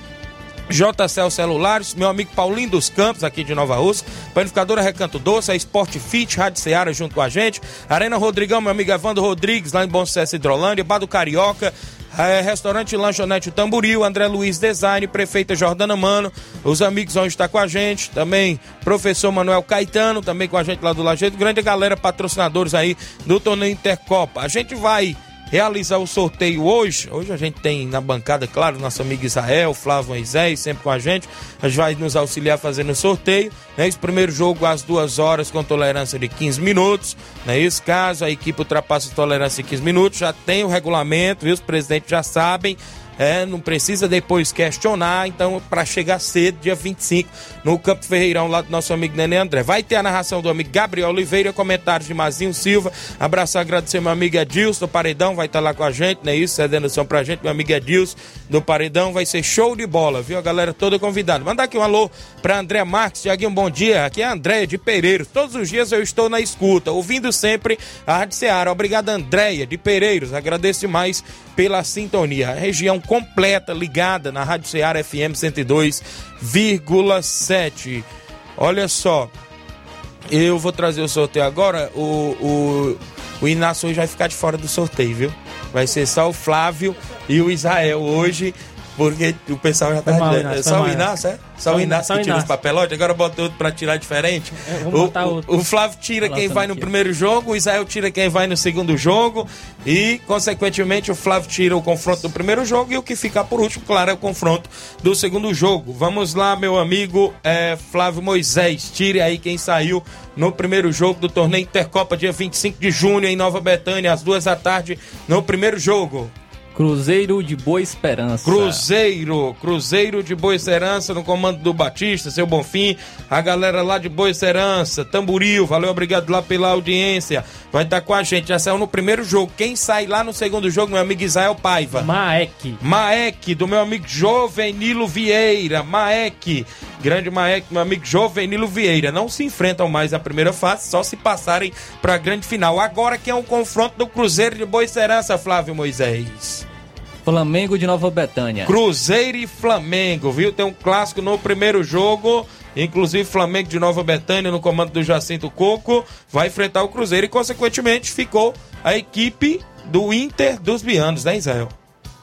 JCL Celulares, meu amigo Paulinho dos Campos, aqui de Nova Rússia, Panificadora Recanto Doce, a Sport Fit, Rádio Seara junto com a gente, Arena Rodrigão, meu amigo Evandro Rodrigues, lá em Bom Sucesso Hidrolândia, Bado Carioca, é, restaurante Lanchonete Tamboril, André Luiz Design, Prefeita Jordana Mano, os amigos vão estar com a gente, também professor Manuel Caetano, também com a gente lá do Lajeito Grande, galera patrocinadores aí do torneio Intercopa. A gente vai realizar o sorteio hoje. Hoje a gente tem na bancada, claro, nosso amigo Israel, Flávio Moisés, sempre com a gente. A gente vai nos auxiliar fazendo o sorteio. Né? Esse primeiro jogo às duas horas com tolerância de 15 minutos. Né? Esse caso, a equipe ultrapassa a tolerância de 15 minutos. Já tem o regulamento, viu? os presidentes já sabem é, não precisa depois questionar, então, para chegar cedo, dia 25, no Campo Ferreirão, lá do nosso amigo Nenê André. Vai ter a narração do amigo Gabriel Oliveira, comentários de Mazinho Silva. Abraço, agradecer meu amigo Edilson do Paredão, vai estar tá lá com a gente, né? Isso, cedendo som pra gente, meu amigo Edilson do Paredão, vai ser show de bola, viu? A galera toda convidada. Mandar aqui um alô pra André Marques, Tiaguinho, bom dia. Aqui é a Andréia de Pereiros. Todos os dias eu estou na escuta, ouvindo sempre a Rádio Seara. Obrigado, Andréia de Pereiros. Agradeço demais pela sintonia. A região completa ligada na Rádio Ceará FM 102,7. Olha só, eu vou trazer o sorteio agora. O, o, o Inácio hoje vai ficar de fora do sorteio, viu? Vai ser só o Flávio e o Israel hoje, porque o pessoal já tá. Mal, só o Inácio, é? Só o Inácio que tira os papelotes, agora bota outro pra tirar diferente. É, o, o, Flávio tira quem vai no primeiro jogo, o Israel tira quem vai no segundo jogo e, consequentemente, o Flávio tira o confronto do primeiro jogo e o que ficar por último, claro, é o confronto do segundo jogo. Vamos lá, meu amigo é, Flávio Moisés, tire aí quem saiu no primeiro jogo do torneio Intercopa, dia 25 de junho, em Nova Betânia, às duas da tarde, no primeiro jogo. Cruzeiro de Boa Esperança. Cruzeiro, Cruzeiro de Boa Esperança no comando do Batista, seu Bonfim, a galera lá de Boa Esperança, Tamburil, valeu, obrigado lá pela audiência. Vai estar tá com a gente, já saiu no primeiro jogo. Quem sai lá no segundo jogo, meu amigo Israel Paiva. Maek. Maek, do meu amigo Jovenilo Vieira. Maek, grande Maek, meu amigo Jovenilo Vieira. Não se enfrentam mais na primeira fase, só se passarem para a grande final. Agora que é um confronto do Cruzeiro de Boa Esperança, Flávio Moisés. Flamengo de Nova Betânia. Cruzeiro e Flamengo, viu? Tem um clássico no primeiro jogo. Inclusive, Flamengo de Nova Betânia, no comando do Jacinto Coco, vai enfrentar o Cruzeiro e, consequentemente, ficou a equipe do Inter dos Bianos, né, Israel?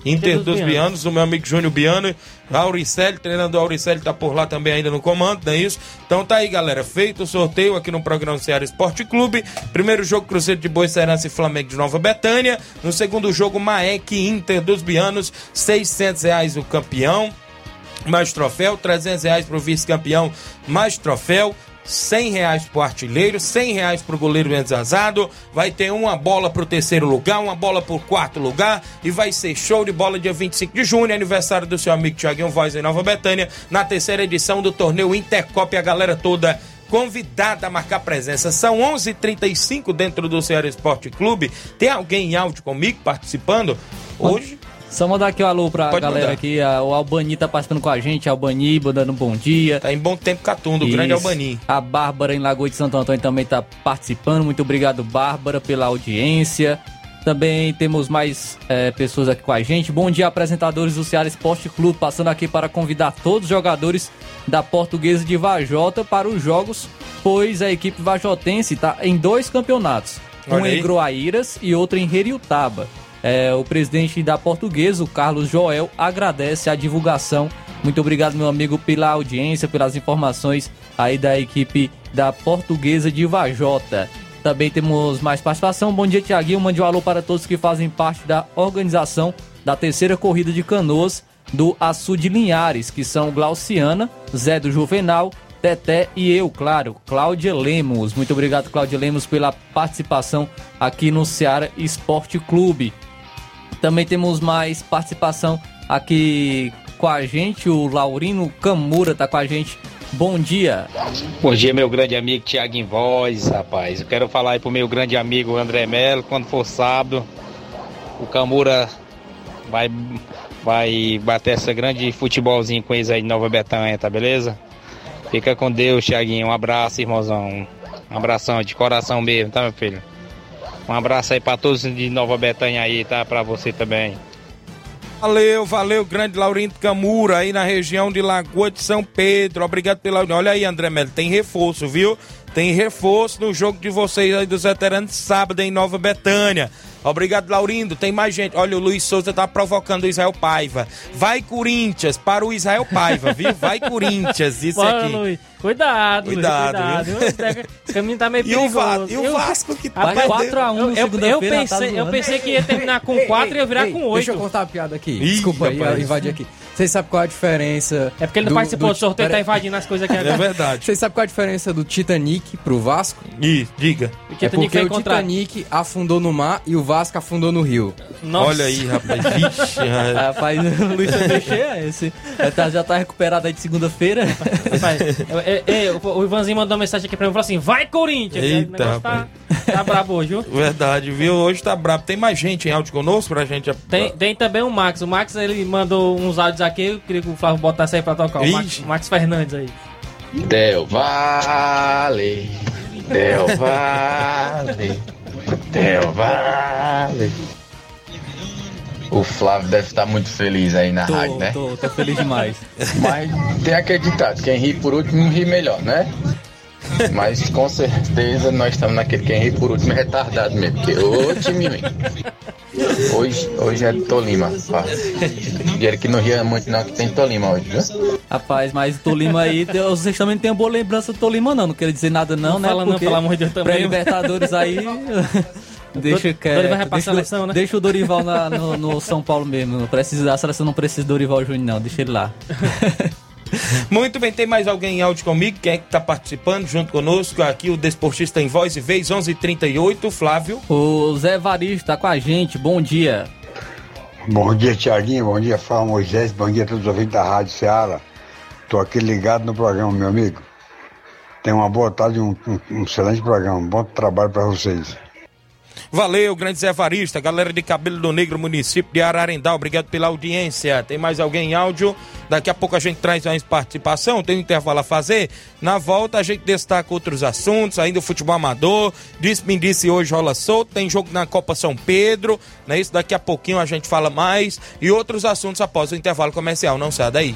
Inter dos, dos Bianos, o meu amigo Júnior Biano, Auricelli, treinando o Auricelli tá por lá também ainda no comando, não é isso? Então tá aí, galera, feito o sorteio aqui no programa Ceará Esporte Clube. Primeiro jogo Cruzeiro de Boa Serança e Flamengo de Nova Betânia. No segundo jogo Maek Inter dos Bianos, 600 reais o campeão mais troféu, 300 reais para o vice-campeão, mais troféu. 100 reais pro artilheiro, 100 reais pro goleiro enzazado, vai ter uma bola pro terceiro lugar, uma bola pro quarto lugar e vai ser show de bola dia 25 de junho, aniversário do seu amigo Thiaguinho Voz em Nova Betânia, na terceira edição do torneio Intercop, a galera toda convidada a marcar presença. São 11:35 h 35 dentro do Ceará Esporte Clube. Tem alguém em áudio comigo participando? Hoje Só mandar aqui um alô pra Pode galera mandar. aqui. a- O Albani tá participando com a gente. Albani, dando um bom dia. Tá em bom tempo Catundo, o grande. Albani. A Bárbara em Lagoa de Santo Antônio também está participando. Muito obrigado, Bárbara, pela audiência. Também temos mais eh, pessoas aqui com a gente. Bom dia, apresentadores do Ceará Esporte Clube. Passando aqui para convidar todos os jogadores da Portuguesa de Vajota para os jogos, pois a equipe vajotense está em dois campeonatos. Um em Groaíras e outro em Heriutaba. É, o presidente da Portuguesa, o Carlos Joel, agradece a divulgação. Muito obrigado, meu amigo, pela audiência, pelas informações aí da equipe da Portuguesa de Vajota. Também temos mais participação. Bom dia, Tiaguinho. Mande um alô para todos que fazem parte da organização da terceira corrida de canoas do Açu de Linhares, que são Glauciana, Zé do Juvenal, Teté e eu, claro, Cláudia Lemos. Muito obrigado, Cláudia Lemos, pela participação aqui no Ceará Esporte Clube. Também temos mais participação aqui com a gente, o Laurino Camura tá com a gente. Bom dia. Bom dia, meu grande amigo Tiago Voz, rapaz. Eu quero falar aí pro meu grande amigo André Melo, quando for sábado, o Camura vai, vai bater essa grande futebolzinho com eles aí de Nova Betânia, tá beleza? Fica com Deus, Tiaguinho. Um abraço, irmãozão. Um abração de coração mesmo, tá, meu filho? Um abraço aí pra todos de Nova Betânia aí, tá? Pra você também. Valeu, valeu, grande Laurindo Camura, aí na região de Lagoa de São Pedro. Obrigado pela. Olha aí, André Melo, tem reforço, viu? Tem reforço no jogo de vocês aí dos veteranos sábado em Nova Betânia. Obrigado, Laurindo. Tem mais gente. Olha, o Luiz Souza tá provocando o Israel Paiva. Vai, Corinthians, para o Israel Paiva, viu? Vai, Corinthians. Isso Bora, aqui. Luiz. Cuidado, Luiz, Cuidado, viu? Esse caminho tá meio E o, perigoso. Va- e o Eu- Vasco que tá Vai Rapaz, 4x1 eu, eu, eu, segunda-feira, tá pensei, eu pensei que ia terminar com 4 e ia virar Ei, com Deixa eu 8. contar uma piada aqui. Ih, Desculpa rapaz. eu invadi aqui. Vocês sabem qual é a diferença. É porque ele não do- participou do, do- sorteio, tá pera- invadindo as coisas aqui É agora. verdade. Vocês sabem qual é a diferença do Titanic pro Vasco? Ih, diga. O É Titanic porque vai o encontrar. Titanic afundou no mar e o Vasco afundou no rio. Nossa. Olha aí, rapaz. Vixe, rapaz. O Luiz Teixeira é esse. Já tá, já tá recuperado aí de segunda-feira. O Ivanzinho mandou uma mensagem aqui pra mim e falou assim: vai Corinthians! Eita, o negócio tá, tá brabo hoje, viu? Verdade, viu? Hoje tá brabo. Tem mais gente em áudio conosco pra gente. Tem, tem também o Max. O Max ele mandou uns áudios aqui. Eu queria que o Flávio botasse aí pra tocar. O Max, Max Fernandes aí. Del Vale, Del Vale, Del Vale. O Flávio deve estar muito feliz aí na Tô, rádio, né? tô, tô feliz demais. Mas tem aquele ditado, quem ri por último ri melhor, né? Mas com certeza nós estamos naquele quem ri por último é retardado mesmo, porque ô time. Hoje, hoje é Tolima, pá. Dinheiro que não ria muito não, que tem Tolima hoje, viu? Rapaz, mas o Tolima aí, vocês também não têm boa lembrança do Tolima, não. Não quero dizer nada, não, Não né? fala não, pelo amor de Deus, também. Pré-Libertadores aí. Deixa Dorival pra deixa, o- seleção, né? deixa o Dorival na- no, no São Paulo mesmo. Não precisa, a seleção não precisa do Dorival Júnior, não. Deixa ele lá. Muito bem, tem mais alguém em áudio comigo? Quem é que tá participando junto conosco? Aqui o Desportista em Voz e Vez, 11:38 Flávio. O Zé Varisto tá com a gente. Bom dia. Bom dia, Tiaguinho. Bom dia, Fala Moisés. Bom dia a todos os ouvintes da Rádio Ceará. Tô aqui ligado no programa, meu amigo. Tenha uma boa tarde, um, um- um excelente programa. Um bom trabalho para vocês. Valeu, grande Zé Varista, galera de Cabelo do Negro, município de Ararendá, obrigado pela audiência. Tem mais alguém em áudio? Daqui a pouco a gente traz mais participação, tem um intervalo a fazer. Na volta a gente destaca outros assuntos, ainda o futebol amador, disse me disse hoje rola solto, tem jogo na Copa São Pedro, né? Isso daqui a pouquinho a gente fala mais e outros assuntos após o intervalo comercial, não sai daí.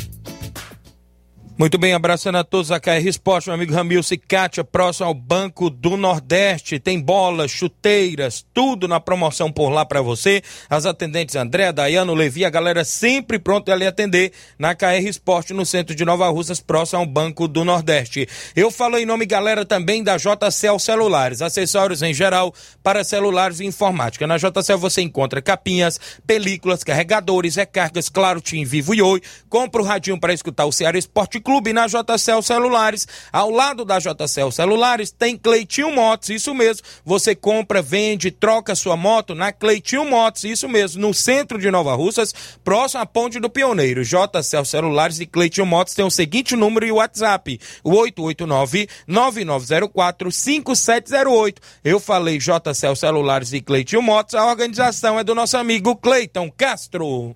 Muito bem, abraçando a todos a KR Esporte, meu amigo Ramil Cicatia, próximo ao Banco do Nordeste. Tem bolas, chuteiras, tudo na promoção por lá para você. As atendentes André, Dayano, Levi, a galera sempre pronta a lhe atender na KR Esporte, no centro de Nova Russas, próximo ao Banco do Nordeste. Eu falo em nome, galera, também da JCL Celulares, acessórios em geral para celulares e informática. Na JCL você encontra capinhas, películas, carregadores, recargas, claro, Tim Vivo e Oi. Compra o radinho para escutar o Ceará Esporte Clube na JCL Celulares. Ao lado da JCL Celulares tem Cleitinho Motos, isso mesmo. Você compra, vende, troca sua moto na Cleitinho Motos, isso mesmo, no centro de Nova Russas, próximo à Ponte do Pioneiro. JCL Celulares e Cleitinho Motos tem o seguinte número e WhatsApp: o 889-9904-5708. Eu falei JCL Celulares e Cleitinho Motos, a organização é do nosso amigo Cleiton Castro.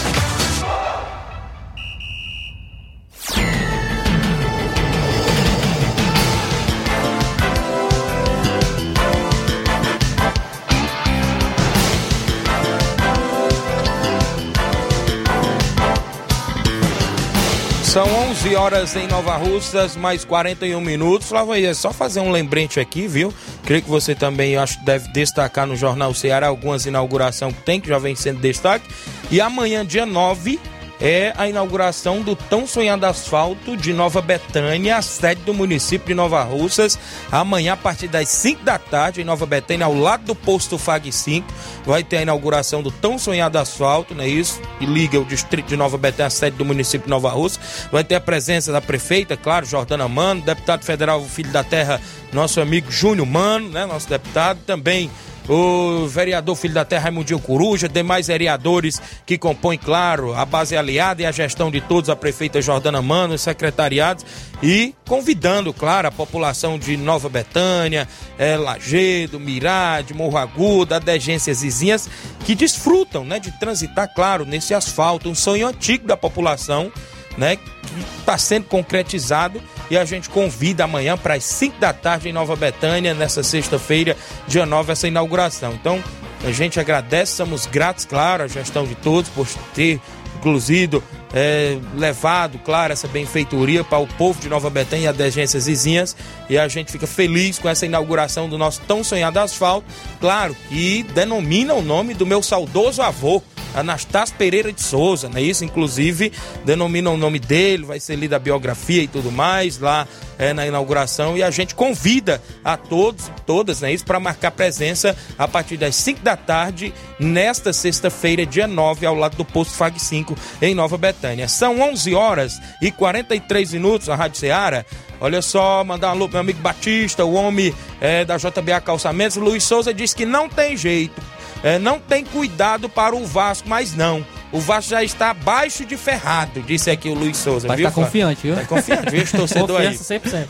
São 11 horas em Nova Russas, mais 41 minutos. Flávio, é só fazer um lembrete aqui, viu? Creio que você também acho deve destacar no Jornal Ceará algumas inaugurações que tem, que já vem sendo destaque. E amanhã, dia 9, é a inauguração do tão sonhado asfalto de Nova Betânia, a sede do município de Nova Russas. Amanhã, a partir das 5 da tarde, em Nova Betânia, ao lado do posto FAG 5, vai ter a inauguração do tão sonhado asfalto, não é isso? Que liga o distrito de Nova Betânia, a sede do município de Nova Russa. Vai ter a presença da prefeita, claro, Jordana Mano, deputado federal Filho da Terra, nosso amigo Júnior Mano, né? Nosso deputado, também o vereador Filho da Terra Raimundinho Coruja, demais vereadores que compõem, claro, a base aliada e a gestão de todos, a prefeita Jordana Mano, os secretariados, e convidando, claro, a população de Nova Betânia, é, Lagedo, Mirade, Morro Agudo, adegências vizinhas, que desfrutam né, de transitar, claro, nesse asfalto, um sonho antigo da população, né, que está sendo concretizado e a gente convida amanhã para as 5 da tarde em Nova Betânia, nessa sexta-feira, dia 9, essa inauguração. Então, a gente agradece, somos gratos, claro, à gestão de todos por ter, inclusive, é, levado, claro, essa benfeitoria para o povo de Nova Betânia e adegências vizinhas. E a gente fica feliz com essa inauguração do nosso tão sonhado asfalto. Claro, que denomina o nome do meu saudoso avô, Anastácio Pereira de Souza, não é isso? Inclusive, denomina o nome dele, vai ser lida a biografia e tudo mais lá é, na inauguração. E a gente convida a todos e todas, não é isso? Para marcar presença a partir das 5 da tarde, nesta sexta-feira, dia 9, ao lado do posto FAG 5, em Nova Betânia. São 11 horas e 43 minutos na Rádio Ceará. Olha só, mandar um alô pro meu amigo Batista, o homem é, da JBA Calçamentos. Luiz Souza disse que não tem jeito é, não tem cuidado para o Vasco, mas não. O Vasco já está abaixo de ferrado, disse aqui o Luiz Souza. Mas viu, tá confiante, viu? Tá confiante, viu, esse torcedor aí. Confiança 100%.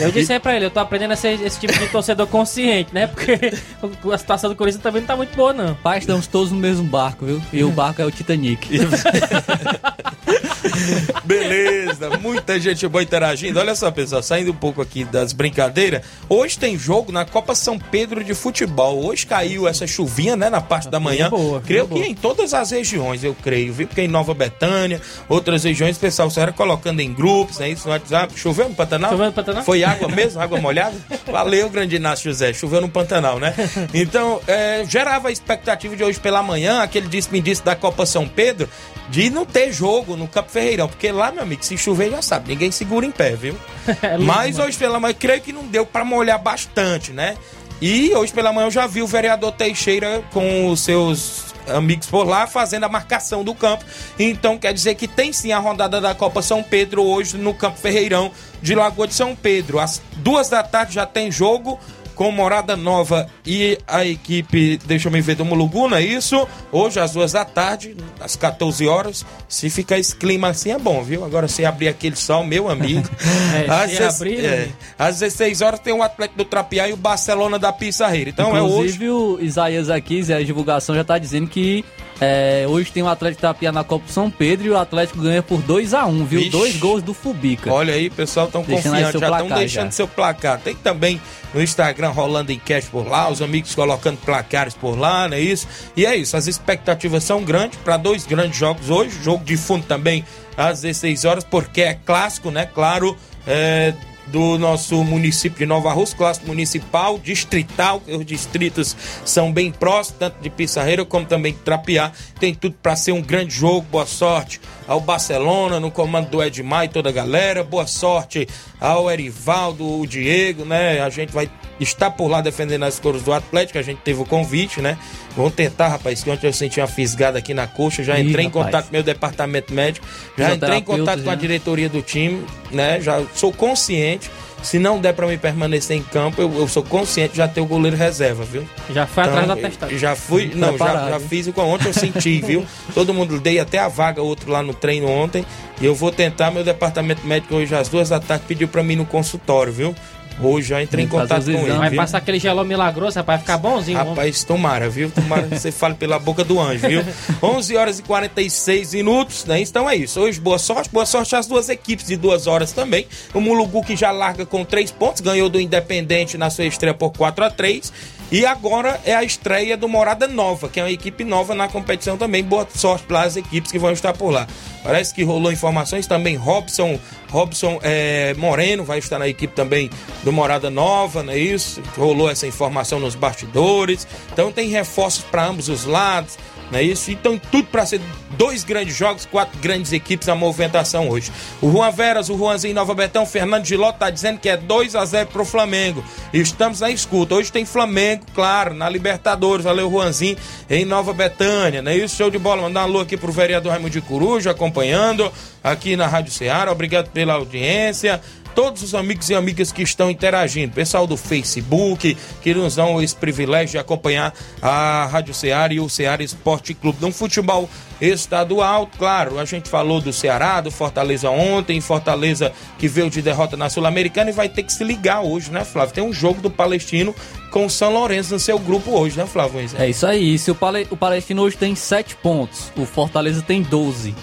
Eu disse aí pra ele, eu tô aprendendo a ser esse tipo de torcedor consciente, né? Porque a situação do Corinthians também não tá muito boa, não. Pai, estamos todos no mesmo barco, viu? E o barco é o Titanic. Beleza, muita gente boa interagindo. Olha só, pessoal, saindo um pouco aqui das brincadeiras. Hoje tem jogo na Copa São Pedro de Futebol. Hoje caiu essa chuvinha, né, na parte da manhã. boa, creio que em todas as regiões, eu creio, viu? Porque em Nova Betânia, outras regiões, o pessoal só era colocando em grupos, né? Isso no WhatsApp. Choveu no Pantanal? Choveu no Pantanal? Foi água mesmo? Água molhada? Valeu, grande Inácio José. Choveu no Pantanal, né? Então, é, gerava a expectativa de hoje pela manhã, aquele disse-me-disse da Copa São Pedro, de não ter jogo no Campo Ferreirão. Porque lá, meu amigo, se chover já sabe, ninguém segura em pé, viu? É Mas hoje pela manhã, creio que não deu para molhar bastante, né? E hoje pela manhã eu já vi o vereador Teixeira com os seus amigos por lá fazendo a marcação do campo. Então quer dizer que tem sim a rodada da Copa São Pedro hoje no Campo Ferreirão de Lagoa de São Pedro. Às duas da tarde já tem jogo com Morada Nova e a equipe, deixa eu me ver, do Muluguna, é isso? Hoje às duas da tarde, às 14 horas. Se ficar esse clima assim é bom, viu? Agora se abrir aquele sol, meu amigo. É, às, se abrir, é, né? às 16 horas tem o Atlético do Trapiá e o Barcelona da Pissarreira. Então é hoje. Inclusive, o Isaías aqui, Zé, a divulgação já tá dizendo que É, hoje tem o Atlético Tapia na Copa São Pedro e o Atlético ganha por 2 a 1 viu? Vixe. Dois gols do Fubica. Olha aí, pessoal, estão Deixando confiantes, já estão deixando já. seu placar. Tem também no Instagram rolando enquete por lá, os amigos colocando placares por lá, não é isso? E é isso, as expectativas são grandes para dois grandes jogos hoje, jogo de fundo também às 16 horas, porque é clássico, né? Claro, é, do nosso município de Nova Rússia, clássico municipal, distrital, os distritos são bem próximos, tanto de Pissarreira como também de Trapiá. Tem tudo para ser um grande jogo. Boa sorte ao Barcelona, no comando do Edmar e toda a galera. Boa sorte ao Erivaldo, o Diego, né? A gente vai estar por lá defendendo as cores do Atlético, a gente teve o convite, né? Vamos tentar, rapaz, que ontem eu senti uma fisgada aqui na coxa, já Ih, entrei em rapaz. contato com meu departamento médico, já entrei em contato com a já. diretoria do time, né? Já sou consciente. Se não der pra me permanecer em campo, eu, eu sou consciente de já ter o goleiro reserva, viu? Já foi atrás Então, da testada. Já fui, não, já, Preparado, já fiz o que ontem eu senti, viu? Todo mundo dei até a vaga outro lá no treino ontem. E eu vou tentar, meu departamento médico hoje às duas da tarde pediu pra mim no consultório, viu? Hoje já entrei em contato com ele. Vai viu? passar aquele geló milagroso, rapaz, ficar bonzinho. Rapaz, tomara, viu? Tomara que você fale pela boca do anjo, viu? 11 horas e 46 minutos, né? Então é isso. Hoje, boa sorte. Boa sorte às duas equipes de duas horas também. O Mulugu que já larga com três pontos, ganhou do Independente na sua estreia por 4 a 3 E agora é a estreia do Morada Nova, que é uma equipe nova na competição também. Boa sorte para as equipes que vão estar por lá. Parece que rolou informações também. Robson, Robson é, Moreno vai estar na equipe também do Morada Nova, não é isso? Rolou essa informação nos bastidores. Então tem reforços para ambos os lados. Não é isso? Então, tudo para ser dois grandes jogos, quatro grandes equipes a movimentação hoje. O Juan Veras, o Juanzinho Nova Betão, Fernando Giló tá dizendo que é 2 a 0 pro Flamengo. Estamos na escuta. Hoje tem Flamengo, claro, na Libertadores. Valeu, Juanzinho, em Nova Betânia. Não é isso? Show de bola. Mandar um alô aqui pro vereador Raimundo de Coruja, acompanhando aqui na Rádio Ceará. Obrigado pela audiência todos os amigos e amigas que estão interagindo, pessoal do Facebook, que nos dão esse privilégio de acompanhar a Rádio Ceará e o Ceará Esporte Clube. No futebol estadual, claro, a gente falou do Ceará, do Fortaleza ontem, Fortaleza que veio de derrota na Sul-Americana e vai ter que se ligar hoje, né, Flávio? Tem um jogo do Palestino com o São Lourenço no seu grupo hoje, né, Flávio? É isso aí. Se o Palestino hoje tem 7 pontos, o Fortaleza tem 12.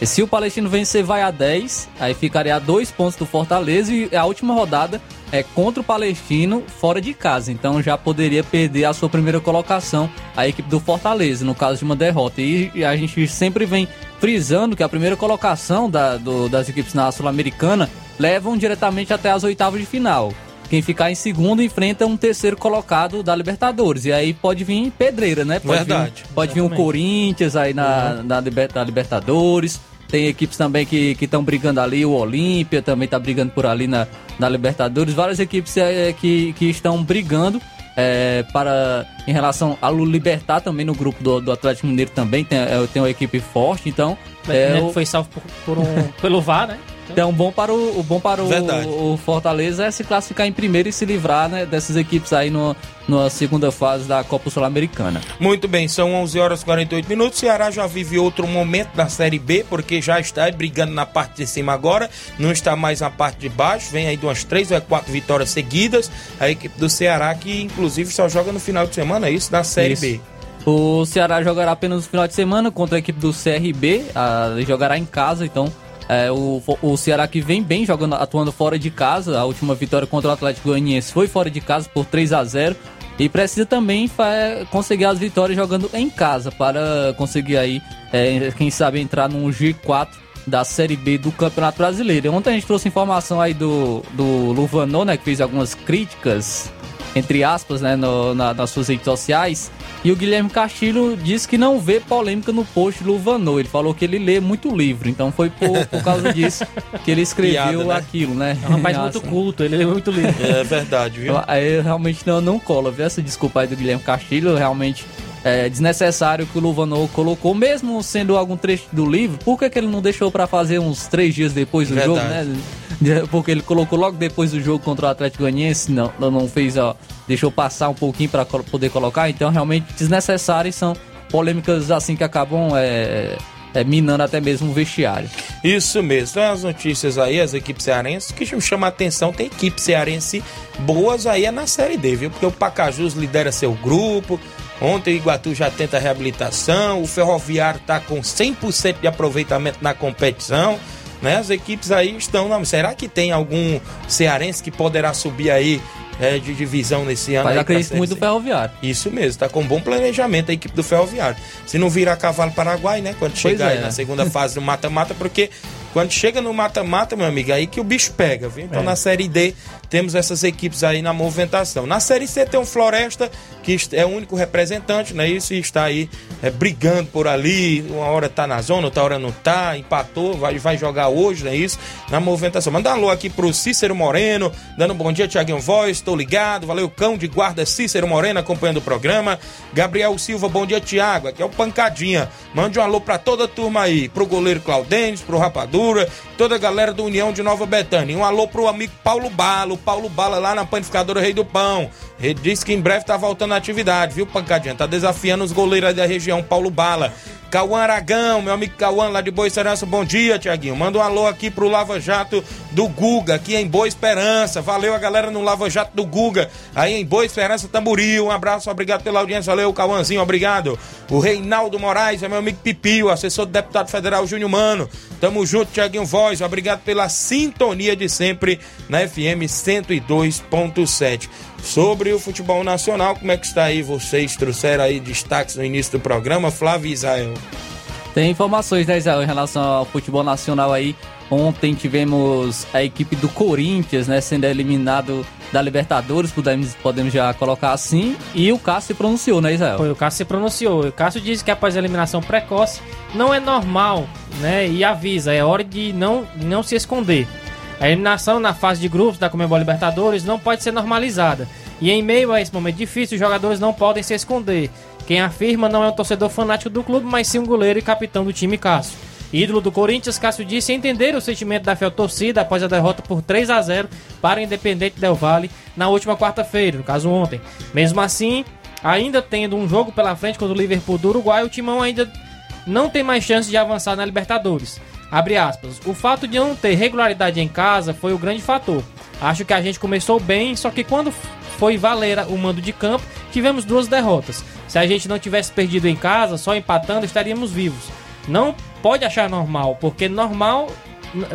E se o Palestino vencer, vai a 10, aí ficaria a 2 pontos do Fortaleza e a última rodada é contra o Palestino fora de casa. Então já poderia perder a sua primeira colocação a equipe do Fortaleza, no caso de uma derrota. E a gente sempre vem frisando que a primeira colocação da- do- das equipes na Sul-Americana levam diretamente até as oitavas de final. Quem ficar em segundo enfrenta um terceiro colocado da Libertadores. E aí pode vir pedreira, né? Pode Verdade. Vir, pode vir o Exatamente. Corinthians aí na, na, Liber- na Libertadores. Tem equipes também que estão brigando ali. O Olímpia também está brigando por ali na, na Libertadores. Várias equipes é, que, que estão brigando é, para em relação ao Libertar também no grupo do, do Atlético Mineiro também tem, é, tem uma equipe forte. Então é, Né, o- Foi salvo por, por um, pelo VAR, né? Então, bom para o, o bom para o, o Fortaleza é se classificar em primeiro e se livrar né, dessas equipes aí no, na segunda fase da Copa Sul-Americana. Muito bem, são 11 horas e 48 minutos. Ceará já vive outro momento da Série B, porque já está brigando na parte de cima agora, não está mais na parte de baixo. Vem aí de umas três ou quatro vitórias seguidas. A equipe do Ceará, que inclusive só joga no final de semana, é isso? Da Série Isso. B. O Ceará jogará apenas no final de semana contra a equipe do CRB, a, jogará em casa, então é, o, o Ceará que vem bem jogando, atuando fora de casa, a última vitória contra o Atlético Goianiense foi fora de casa por 3 a 0 e precisa também conseguir as vitórias jogando em casa para conseguir aí, é, quem sabe, entrar num G4 da Série B do Campeonato Brasileiro. Ontem a gente trouxe informação aí do, do Luvanô, né, que fez algumas críticas entre aspas, né, no- na- nas suas redes sociais. E o Guilherme Castilho disse que não vê polêmica no post do Luvanô. Ele falou que ele lê muito livro, então foi por, por causa disso que ele escreveu Piada, né? aquilo, né? É um rapaz muito culto, ele é muito lindo. É verdade, viu? Eu- Aí realmente não, não cola, viu? Essa desculpa aí do Guilherme Castilho, realmente é desnecessário que o Luvanô colocou, mesmo sendo algum trecho do livro, por que, que ele não deixou pra fazer uns três dias depois do Verdade. jogo, né? Porque ele colocou logo depois do jogo contra o Atlético Goianiense, não, não- fez, ó, deixou passar um pouquinho colo- poder colocar, então realmente desnecessárias são polêmicas assim que acabam é, é, minando até mesmo o vestiário. Isso mesmo. As notícias aí, as equipes cearenses, que me chama a atenção, tem equipe cearense boas aí é na Série D, viu? Porque o Pacajus lidera seu grupo, Ontem o Iguatu já tenta a reabilitação, o Ferroviário está com 100% de aproveitamento na competição. Né? As equipes aí estão. Não, será que tem algum cearense que poderá subir aí é, de divisão nesse ano? Mas aí acredito muito no? Ferroviário. Isso mesmo, está com bom planejamento a equipe do Ferroviário. Se não virar cavalo paraguai, né? Quando chegar é, aí na segunda fase do mata-mata, porque quando chega no mata-mata, meu amigo, aí que o bicho pega, viu? Então É. na Série D temos essas equipes aí na movimentação. Na Série C tem o Floresta, que é o único representante, né? Isso e está aí é, brigando por ali. Uma hora tá na zona, outra hora não tá, empatou, vai, vai jogar hoje, não é isso? Na movimentação. Manda um alô aqui pro Cícero Moreno, dando um bom dia, Tiaguinho Voz, tô ligado. Valeu, cão de guarda Cícero Moreno acompanhando o programa. Gabriel Silva, bom dia, Tiago. Aqui é o Pancadinha. Mande um alô pra toda a turma aí, pro goleiro Claudênis, pro Rapadura, toda a galera do União de Nova Betânia. Um alô pro amigo Paulo Bala, o Paulo Bala lá na panificadora Rei do Pão. Ele disse que em breve tá voltando à atividade, viu, Pancadinha? Tá desafiando os goleiros da região, Paulo Bala. Cauã Aragão, meu amigo Cauã lá de Boa Esperança, bom dia, Tiaguinho. Manda um alô aqui pro Lava Jato do Guga, aqui em Boa Esperança. Valeu a galera no Lava Jato do Guga, aí em Boa Esperança, Tamboril. Um abraço, obrigado pela audiência, valeu, Cauãzinho, obrigado. O Reinaldo Moraes é meu amigo Pipio, assessor do deputado federal Júnior Mano. Tamo junto, Tiaguinho Voz, obrigado pela sintonia de sempre na FM 102.7. Sobre o futebol nacional, como é que está aí? Vocês trouxeram aí destaques no início do programa, Flávio e Israel. Tem informações, né, Israel, em relação ao futebol nacional aí. Ontem tivemos a equipe do Corinthians, né, sendo eliminado da Libertadores, podemos, podemos já colocar assim. E o Cássio se pronunciou, né, Israel? Foi, o Cássio se pronunciou. O Cássio disse que após a eliminação precoce não é normal, né? E avisa, é hora de não, não se esconder. A eliminação na fase de grupos da Comebol Libertadores não pode ser normalizada. E em meio a esse momento difícil, os jogadores não podem se esconder. Quem afirma não é um torcedor fanático do clube, mas sim um goleiro e capitão do time Cássio. Ídolo do Corinthians, Cássio disse entender o sentimento da fiel torcida após a derrota por 3 a 0 para o Independente Del Valle na última quarta-feira, no caso ontem. Mesmo assim, ainda tendo um jogo pela frente contra o Liverpool do Uruguai, o Timão ainda não tem mais chance de avançar na Libertadores. Abre aspas. O fato de não ter regularidade em casa foi o grande fator. Acho que a gente começou bem, só que quando foi valer o mando de campo, tivemos duas derrotas. Se a gente não tivesse perdido em casa, só empatando, estaríamos vivos. Não pode achar normal, porque normal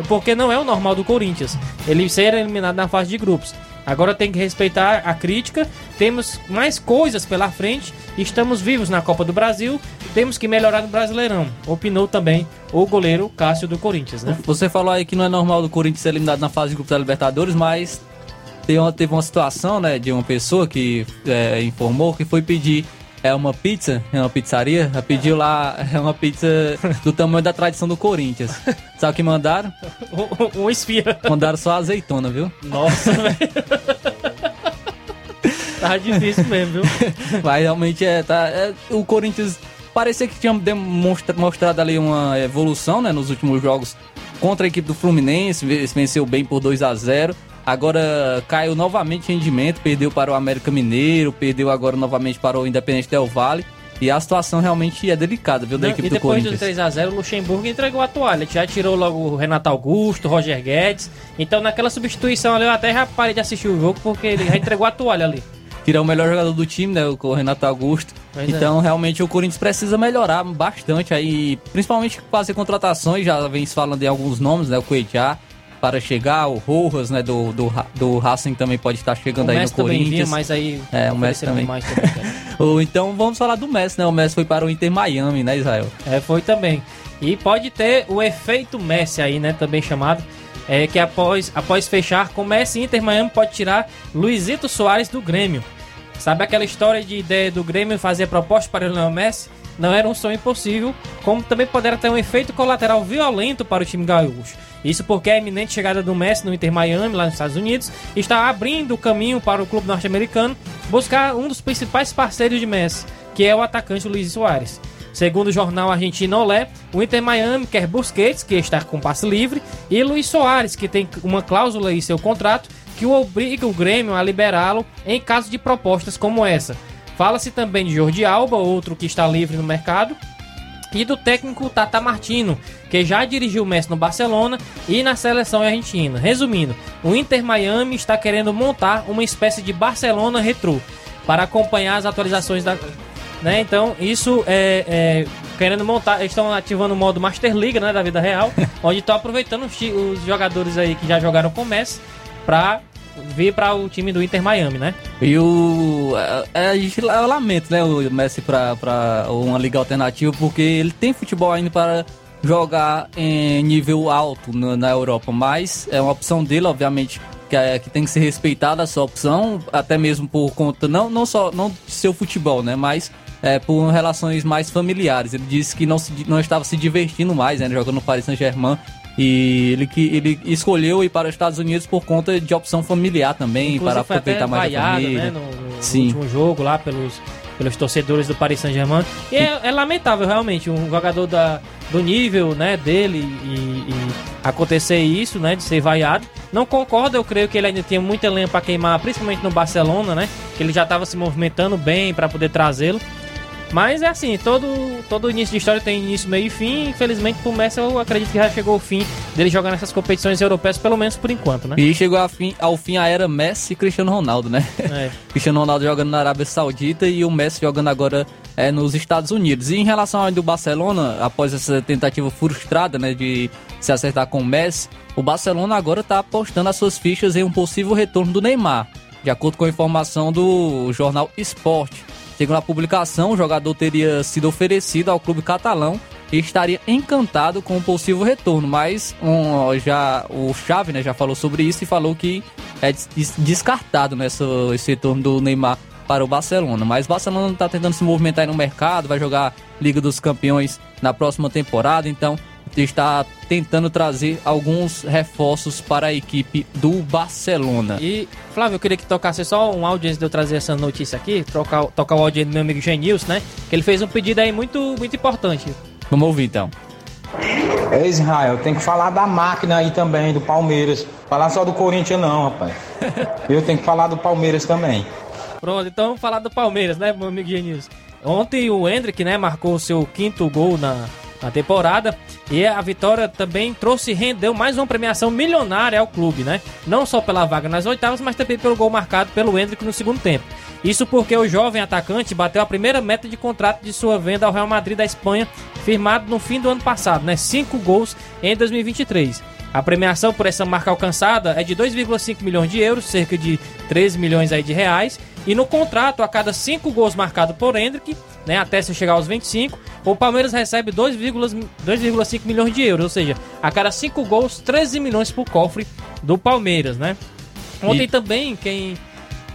porque não é o normal do Corinthians. Ele ser eliminado na fase de grupos. Agora tem que respeitar a crítica. Temos mais coisas pela frente. Estamos vivos na Copa do Brasil. Temos que melhorar no Brasileirão. Opinou também o goleiro Cássio do Corinthians, né? Você falou aí que não é normal do Corinthians ser eliminado na fase de grupos da Libertadores, mas teve uma, teve uma situação, né, de uma pessoa que é, informou que foi pedir é uma pizza, é uma pizzaria, ela pediu lá é uma pizza do tamanho da tradição do Corinthians. Sabe o que mandaram? um esfia. Mandaram só azeitona, viu? Nossa, velho. Tá difícil mesmo, viu? Mas realmente é, tá, é, o Corinthians parecia que tinha demonstra, mostrado ali uma evolução, né, nos últimos jogos contra a equipe do Fluminense, ve- venceu bem por 2 a 0 Agora caiu novamente em rendimento, perdeu para o América Mineiro, perdeu agora novamente para o Independente Del Valle. E a situação realmente é delicada, viu, da Não, equipe e do depois do Corinthians. 3x0, o Luxemburgo entregou a toalha. Já tirou logo o Renato Augusto, o Roger Guedes. Então, naquela substituição ali, eu até já parei de assistir o jogo porque ele já entregou a toalha ali. Tirar o melhor jogador do time, né, o Renato Augusto. Pois é. então, realmente, o Corinthians precisa melhorar bastante aí, principalmente fazer contratações. Já vem se falando de alguns nomes, né, o Cuejá para chegar, o Rojas, né, do, do, do Racing também pode estar chegando O aí no Messi também Corinthians. vinha, mas aí É, o Messi também. demais também. Ou então vamos falar do Messi, né? O Messi foi para o Inter Miami, né, Israel? É, foi também. E pode ter o efeito Messi aí, né? Também chamado. É que após, após fechar com Messi, Inter Miami pode tirar Luizito Soares do Grêmio. Sabe aquela história de ideia do Grêmio fazer proposta para o Lionel Messi? Não era um sonho impossível, como também poderá ter um efeito colateral violento para o time gaúcho. Isso porque a iminente chegada do Messi no Inter Miami, lá nos Estados Unidos, está abrindo o caminho para o clube norte-americano buscar um dos principais parceiros de Messi, que é o atacante Luiz Soares. Segundo o jornal argentino Olé, o Inter Miami quer Busquets, que está com passe livre, e Luiz Soares, que tem uma cláusula em seu contrato que o obriga o Grêmio a liberá-lo em caso de propostas como essa. Fala-se também de Jordi Alba, outro que está livre no mercado, e do técnico Tata Martino, que já dirigiu o Messi no Barcelona e na seleção argentina. Resumindo, o Inter Miami está querendo montar uma espécie de Barcelona retrô para acompanhar as atualizações da né? Então, isso é, é, querendo montar, eles estão ativando o modo Master League, né, da vida real, onde estão aproveitando os, os jogadores aí que já jogaram com o Messi pra vir para o time do Inter Miami, né? E o. É, gente eu lamento, né, o Messi pra uma liga alternativa, porque ele tem futebol ainda para jogar em nível alto na, na Europa, mas é uma opção dele, obviamente, que, é, que tem que ser respeitada a sua opção, até mesmo por conta, não, não só não de seu futebol, né, mas é, por relações mais familiares. Ele disse que não, se, não estava se divertindo mais, né, jogando no Paris Saint-Germain. E ele, que, ele escolheu ir para os Estados Unidos por conta de opção familiar também, Inclusive, para aproveitar mais a vaiado, família. né, no, no Sim. último jogo lá pelos, pelos torcedores do Paris Saint-Germain. E é, é lamentável, realmente, um jogador da, do nível né, dele e, e acontecer isso, né, de ser vaiado. Não concordo, eu creio que ele ainda tinha muita lenha para queimar, principalmente no Barcelona, né, que ele já estava se movimentando bem para poder trazê-lo. Mas é assim, todo, todo início de história tem início, meio e fim. Infelizmente, pro Messi, eu acredito que já chegou o fim dele jogar nessas competições europeias, pelo menos por enquanto, né? E chegou ao fim, ao fim a era Messi e Cristiano Ronaldo, né? É. Cristiano Ronaldo jogando na Arábia Saudita e o Messi jogando agora é, nos Estados Unidos. E em relação ao do Barcelona, após essa tentativa frustrada né, de se acertar com o Messi, o Barcelona agora está apostando as suas fichas em um possível retorno do Neymar, de acordo com a informação do jornal Esporte. Segundo a publicação, o jogador teria sido oferecido ao clube catalão e estaria encantado com o possível retorno, mas um, já o Xavi né, já falou sobre isso e falou que é des- des- descartado nessa, esse retorno do Neymar para o Barcelona. Mas o Barcelona está tentando se movimentar no mercado, vai jogar Liga dos Campeões na próxima temporada, então está tentando trazer alguns reforços para a equipe do Barcelona. E, Flávio, eu queria que tocasse só um áudio antes de eu trazer essa notícia aqui, tocar, tocar o áudio do meu amigo Genils, né? Que ele fez um pedido aí muito, muito importante. Vamos ouvir então. É Israel, tem que falar da máquina aí também, do Palmeiras. Falar só do Corinthians não, rapaz. Eu tenho que falar do Palmeiras também. Pronto, então vamos falar do Palmeiras, né, meu amigo Genils? Ontem o Hendrick, né, marcou o seu quinto gol na, na temporada e a vitória também trouxe rendeu mais uma premiação milionária ao clube, né? Não só pela vaga nas oitavas, mas também pelo gol marcado pelo Hendrick no segundo tempo. Isso porque o jovem atacante bateu a primeira meta de contrato de sua venda ao Real Madrid da Espanha, firmado no fim do ano passado, né? Cinco gols em 2023. A premiação por essa marca alcançada é de 2,5 milhões de euros, cerca de 13 milhões aí de reais. E no contrato, a cada 5 gols marcados por Hendrick, né, até se chegar aos 25, o Palmeiras recebe 2,5 2,5 milhões de euros. Ou seja, a cada 5 gols, 13 milhões pro cofre do Palmeiras, né? Ontem E- também, quem,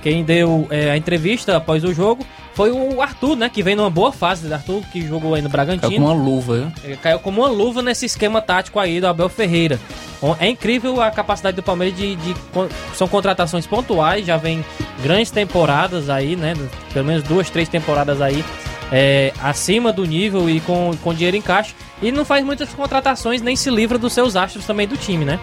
quem deu é, a entrevista após o jogo foi o Arthur, né? Que vem numa boa fase do Arthur, que jogou aí no Bragantino. É com uma luva? Ele caiu como uma luva nesse esquema tático aí do Abel Ferreira. É incrível a capacidade do Palmeiras de, de con- são contratações pontuais, já vem grandes temporadas aí, né? Pelo menos duas, três temporadas aí é, acima do nível e com, com dinheiro em caixa. E não faz muitas contratações, nem se livra dos seus astros também do time, né?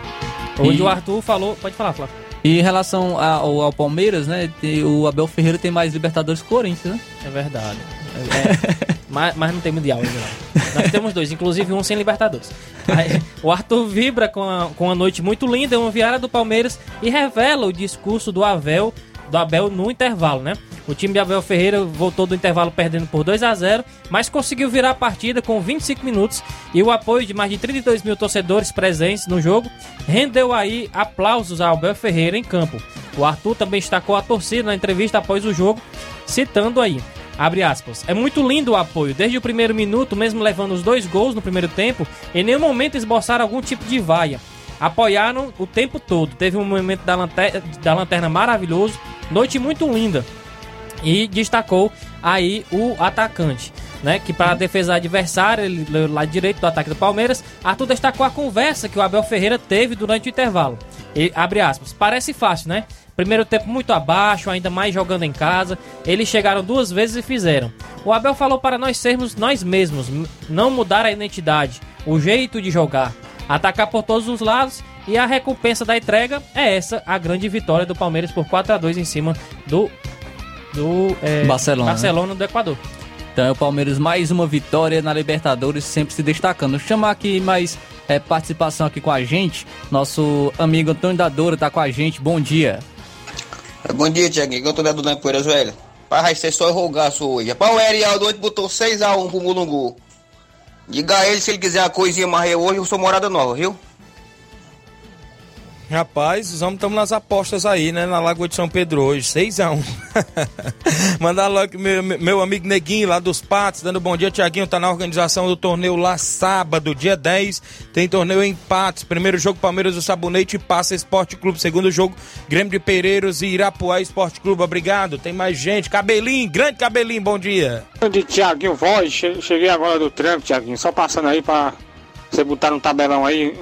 Onde E- o Arthur falou. Pode falar, Flávio. E em relação ao, ao Palmeiras, né? O Abel Ferreira tem mais Libertadores que o Corinthians, né? É verdade. É- é- mas, mas não tem mundial ainda não. Nós temos dois, inclusive um sem Libertadores. Aí, o Arthur vibra com a, com uma noite muito linda, uma viária do Palmeiras e revela o discurso do Abel, do Abel no intervalo, né? O time de Abel Ferreira voltou do intervalo perdendo por 2 a 0 mas conseguiu virar a partida com 25 minutos e o apoio de mais de 32 mil torcedores presentes no jogo rendeu aí aplausos a Abel Ferreira em campo. O Arthur também destacou a torcida na entrevista após o jogo, citando aí. Abre aspas. É muito lindo o apoio. Desde o primeiro minuto, mesmo levando os dois gols no primeiro tempo, em nenhum momento esboçaram algum tipo de vaia. Apoiaram o tempo todo. Teve um momento da lanterna, da lanterna maravilhoso. Noite muito linda. E destacou aí o atacante. Né, que para a defesa adversária, ele lado direito do ataque do Palmeiras, Arthur destacou a conversa que o Abel Ferreira teve durante o intervalo. E, abre aspas, parece fácil, né? Primeiro tempo muito abaixo, ainda mais jogando em casa. Eles chegaram duas vezes e fizeram. O Abel falou para nós sermos nós mesmos, não mudar a identidade, o jeito de jogar, atacar por todos os lados e a recompensa da entrega é essa, a grande vitória do Palmeiras por 4 a 2 em cima do do é, Barcelona, né? Barcelona do Equador. Então é o Palmeiras mais uma vitória na Libertadores, sempre se destacando. Vou chamar aqui mais é, participação aqui com a gente. Nosso amigo Antônio Dadora tá com a gente. Bom dia. Bom dia, Tiaguinho. Eu tô dando na Poeiras Velha. Pai, vai ser só rogaço hoje. Rapaz, o Erialdo ontem botou 6x1 pro Mulungu. Diga a ele se ele quiser uma coisinha mais hoje, eu sou morada nova, viu? Rapaz, os homens estamos nas apostas aí, né? Na Lagoa de São Pedro hoje, 6x1. Mandar logo meu, meu amigo Neguinho lá dos Patos, dando bom dia, Tiaguinho. Tá na organização do torneio lá sábado, dia 10. Tem torneio em Patos. Primeiro jogo, Palmeiras do Sabonete e Passa Esporte Clube. Segundo jogo, Grêmio de Pereiros e Irapuá Esporte Clube. Obrigado. Tem mais gente. Cabelinho, grande Cabelinho, bom dia. De Tiaguinho Voz, che- cheguei agora do trampo, Tiaguinho. Só passando aí pra você botar no tabelão aí.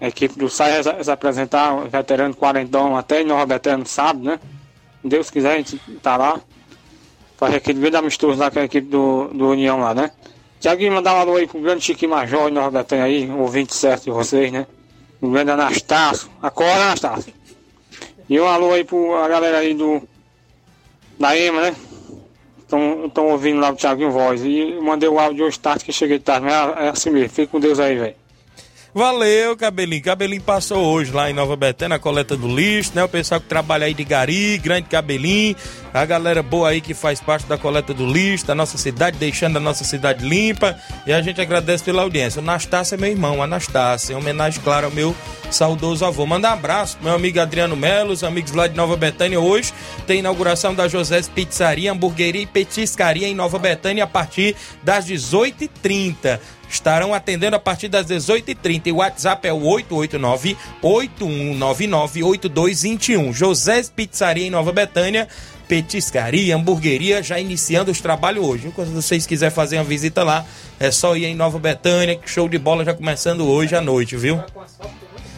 A equipe do SAI se apresentar, veterano quarentão até no sábado, né? Deus quiser, a gente tá lá. Fazer aquele grande amistoso lá com a equipe do, do União lá, né? Tiaguinho, mandar um alô aí pro grande Chique Major em Nova Betânia aí, ouvinte certo de vocês, né? O grande Anastácio. Acorda, Anastácio. E um alô aí pro a galera aí do. Da EMA, né? Estão ouvindo lá o Thiaguinho Voz. E mandei o áudio hoje tarde que cheguei tarde. Mas é, assim mesmo. Fica com Deus aí, velho. Valeu, Cabelinho. Cabelinho passou hoje lá em Nova Betânia, na coleta do lixo, né? O pessoal que trabalha aí de Gari, grande Cabelinho. A galera boa aí que faz parte da coleta do lixo da nossa cidade, deixando a nossa cidade limpa. E a gente agradece pela audiência. O Anastácio é meu irmão, Anastácio. Em homenagem, claro, ao meu saudoso avô. Manda um abraço pro meu amigo Adriano Melo, os amigos lá de Nova Betânia. Hoje tem inauguração da José Pizzaria, Hamburgueria e Petiscaria em Nova Betânia a partir das 18h30 estarão atendendo a partir das 18h30. E o WhatsApp é o 889-8199-8221. José Pizzaria em Nova Betânia. Petiscaria, hamburgueria, já iniciando os trabalhos hoje. Quando vocês quiserem fazer uma visita lá, é só ir em Nova Betânia, que show de bola já começando hoje à noite, viu?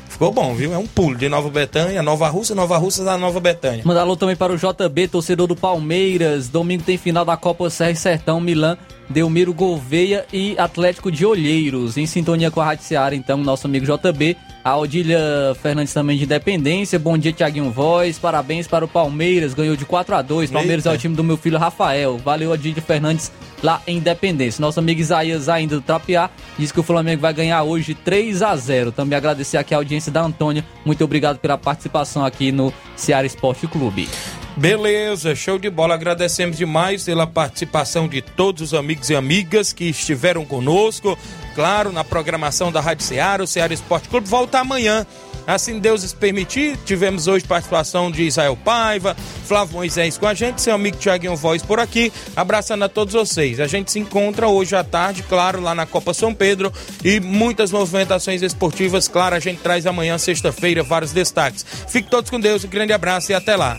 Ficou bom, viu? É um pulo de Nova Betânia, Nova Rússia, Nova Rússia da Nova Betânia. Mandar alô também para o JB, torcedor do Palmeiras. Domingo tem final da Copa Serra e Sertão, Milan, Delmiro Gouveia e Atlético de Olheiros. Em sintonia com a Rádio Seara, então, nosso amigo JB. A Odília Fernandes também de Independência. Bom dia, Tiaguinho Voz. Parabéns para o Palmeiras. Ganhou de 4 a 2 Palmeiras Eita. é o time do meu filho Rafael. Valeu, Odília Fernandes lá em Independência. Nosso amigo Isaías ainda do Trapiá diz que o Flamengo vai ganhar hoje 3 a 0 Também agradecer aqui a audiência da Antônia. Muito obrigado pela participação aqui no Ceará Esporte Clube. Beleza, show de bola. Agradecemos demais pela participação de todos os amigos e amigas que estiveram conosco. Claro, na programação da Rádio Ceará, o Ceará Esporte Clube volta amanhã. Assim Deus permitir, tivemos hoje participação de Israel Paiva, Flávio Moisés com a gente, seu amigo Tiaguinho Voz por aqui, abraçando a todos vocês. A gente se encontra hoje à tarde, claro, lá na Copa São Pedro e muitas movimentações esportivas, claro, a gente traz amanhã, sexta-feira, vários destaques. Fique todos com Deus, um grande abraço e até lá.